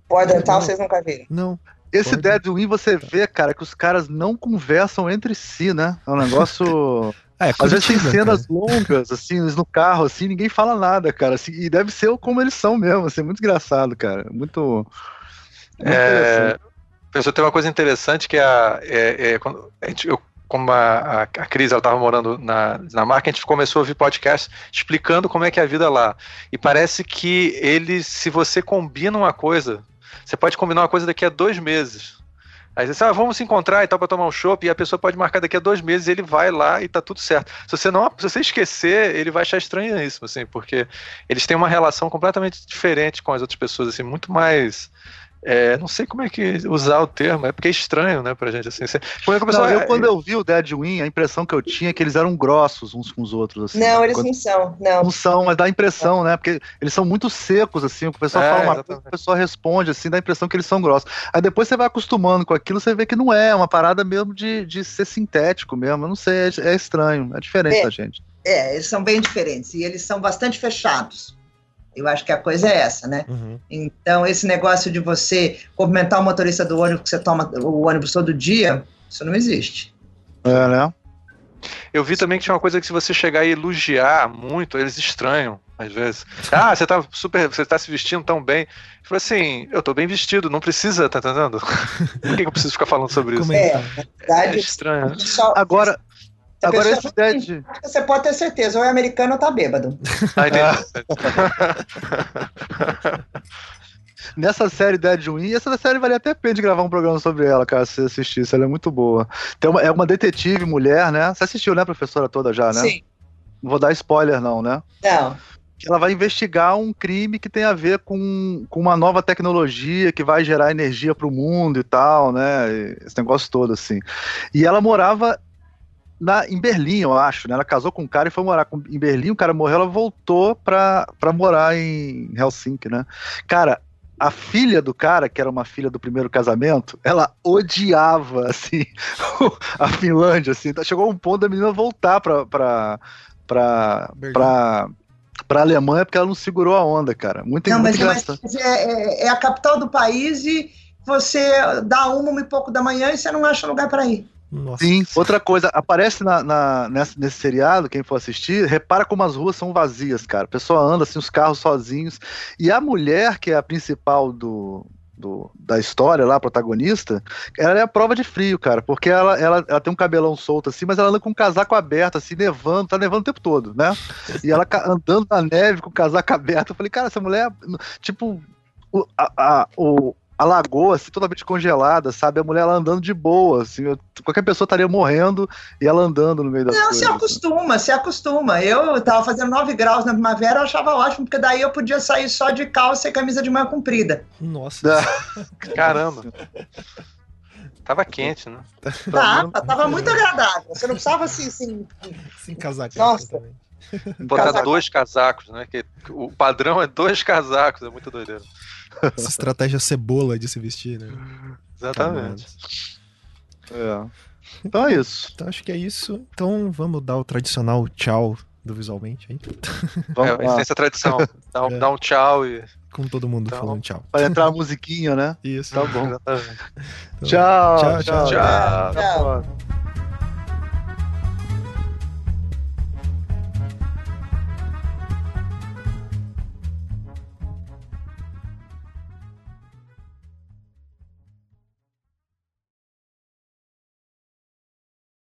Pode Dental vocês nunca viram? Não. Esse Pode. Dead Win você vê, cara, que os caras não conversam entre si, né? É um negócio. É, Às vezes tem cenas cara. longas, assim, no carro, assim, ninguém fala nada, cara. Assim, e deve ser como eles são mesmo, assim, muito engraçado, cara. Muito. muito é, pessoal, tem uma coisa interessante que é, a, é, é quando a gente, eu como a, a, a Cris estava morando na Dinamarca, a gente começou a ouvir podcast explicando como é que é a vida lá. E parece que ele, se você combina uma coisa, você pode combinar uma coisa daqui a dois meses. Aí você diz, ah, vamos se encontrar e tal para tomar um chopp, e a pessoa pode marcar daqui a dois meses, ele vai lá e tá tudo certo. Se você não, se você esquecer, ele vai achar estranhíssimo, assim, porque eles têm uma relação completamente diferente com as outras pessoas, assim, muito mais é, não sei como é que usar o termo, é porque é estranho, né, pra gente, assim. Quando não, eu, quando eu vi o Dead Win, a impressão que eu tinha é que eles eram grossos uns com os outros, assim. Não, eles quando... não são, não. Não são, mas dá a impressão, né, porque eles são muito secos, assim, o pessoal é, fala uma coisa, o pessoal responde, assim, dá a impressão que eles são grossos. Aí depois você vai acostumando com aquilo, você vê que não é, é uma parada mesmo de, de ser sintético mesmo, eu não sei, é, é estranho, é diferente é, da gente. É, eles são bem diferentes, e eles são bastante fechados. Eu acho que a coisa é essa, né? Uhum. Então, esse negócio de você cumprimentar o motorista do ônibus que você toma o ônibus todo dia, isso não existe. É, né? Eu vi também que tinha uma coisa que se você chegar e elogiar muito, eles estranham, às vezes. Ah, você tá super. Você tá se vestindo tão bem. Eu falei assim, eu tô bem vestido, não precisa, tá entendendo? Por que eu preciso ficar falando sobre isso? É, na verdade, é estranho. Só, Agora, Agora esse Dead... Você pode ter certeza, ou é americano ou tá bêbado. Entendi. Nessa série Dead Win, essa série vale até a pena de gravar um programa sobre ela, cara, se você assistisse, ela é muito boa. Tem uma, é uma detetive mulher, né? Você assistiu, né, professora toda já, né? Sim. Não vou dar spoiler não, né? Não. Ela vai investigar um crime que tem a ver com, com uma nova tecnologia que vai gerar energia para o mundo e tal, né? Esse negócio todo, assim. E ela morava na, em Berlim, eu acho, né? Ela casou com um cara e foi morar com, em Berlim, o cara morreu, ela voltou pra, pra morar em Helsinki, né? Cara, a filha do cara, que era uma filha do primeiro casamento, ela odiava, assim, a Finlândia, assim. Então, chegou um ponto da menina voltar pra, pra, pra, pra, pra Alemanha porque ela não segurou a onda, cara. Muito, não, muito mas, mas é, é, é, a capital do país e você dá uma, uma e pouco da manhã e você não acha lugar para ir. Nossa. Sim, outra coisa, aparece na, na, nesse, nesse seriado, quem for assistir, repara como as ruas são vazias, cara. A pessoa anda assim, os carros sozinhos. E a mulher, que é a principal do, do, da história lá, a protagonista, ela é a prova de frio, cara, porque ela, ela, ela tem um cabelão solto assim, mas ela anda com um casaco aberto, assim, nevando, tá nevando o tempo todo, né? E ela andando na neve com o casaco aberto. Eu falei, cara, essa mulher, tipo, o, a, a, o, a lagoa assim, totalmente congelada, sabe? A mulher ela andando de boa, assim, eu, qualquer pessoa estaria morrendo e ela andando no meio da Não, se acostuma, assim. se acostuma. Eu tava fazendo 9 graus na primavera, eu achava ótimo, porque daí eu podia sair só de calça e camisa de manga comprida. Nossa. Caramba. Tava quente, né? Tava, tava muito agradável. Você não precisava assim, assim. Sim, casaco. Nossa. Botar casaco. dois casacos, né? Que o padrão é dois casacos, é muito doideiro. Essa estratégia cebola de se vestir, né? Exatamente. É. Então é isso. Então acho que é isso. Então vamos dar o tradicional tchau do visualmente aí. Vamos é, essa tradição. Dá um, é. dá um tchau e. Com todo mundo então, falando tchau. Vai entrar a musiquinha, né? Isso. Tá bom. Então, tchau, tchau. tchau. tchau. tchau. tchau.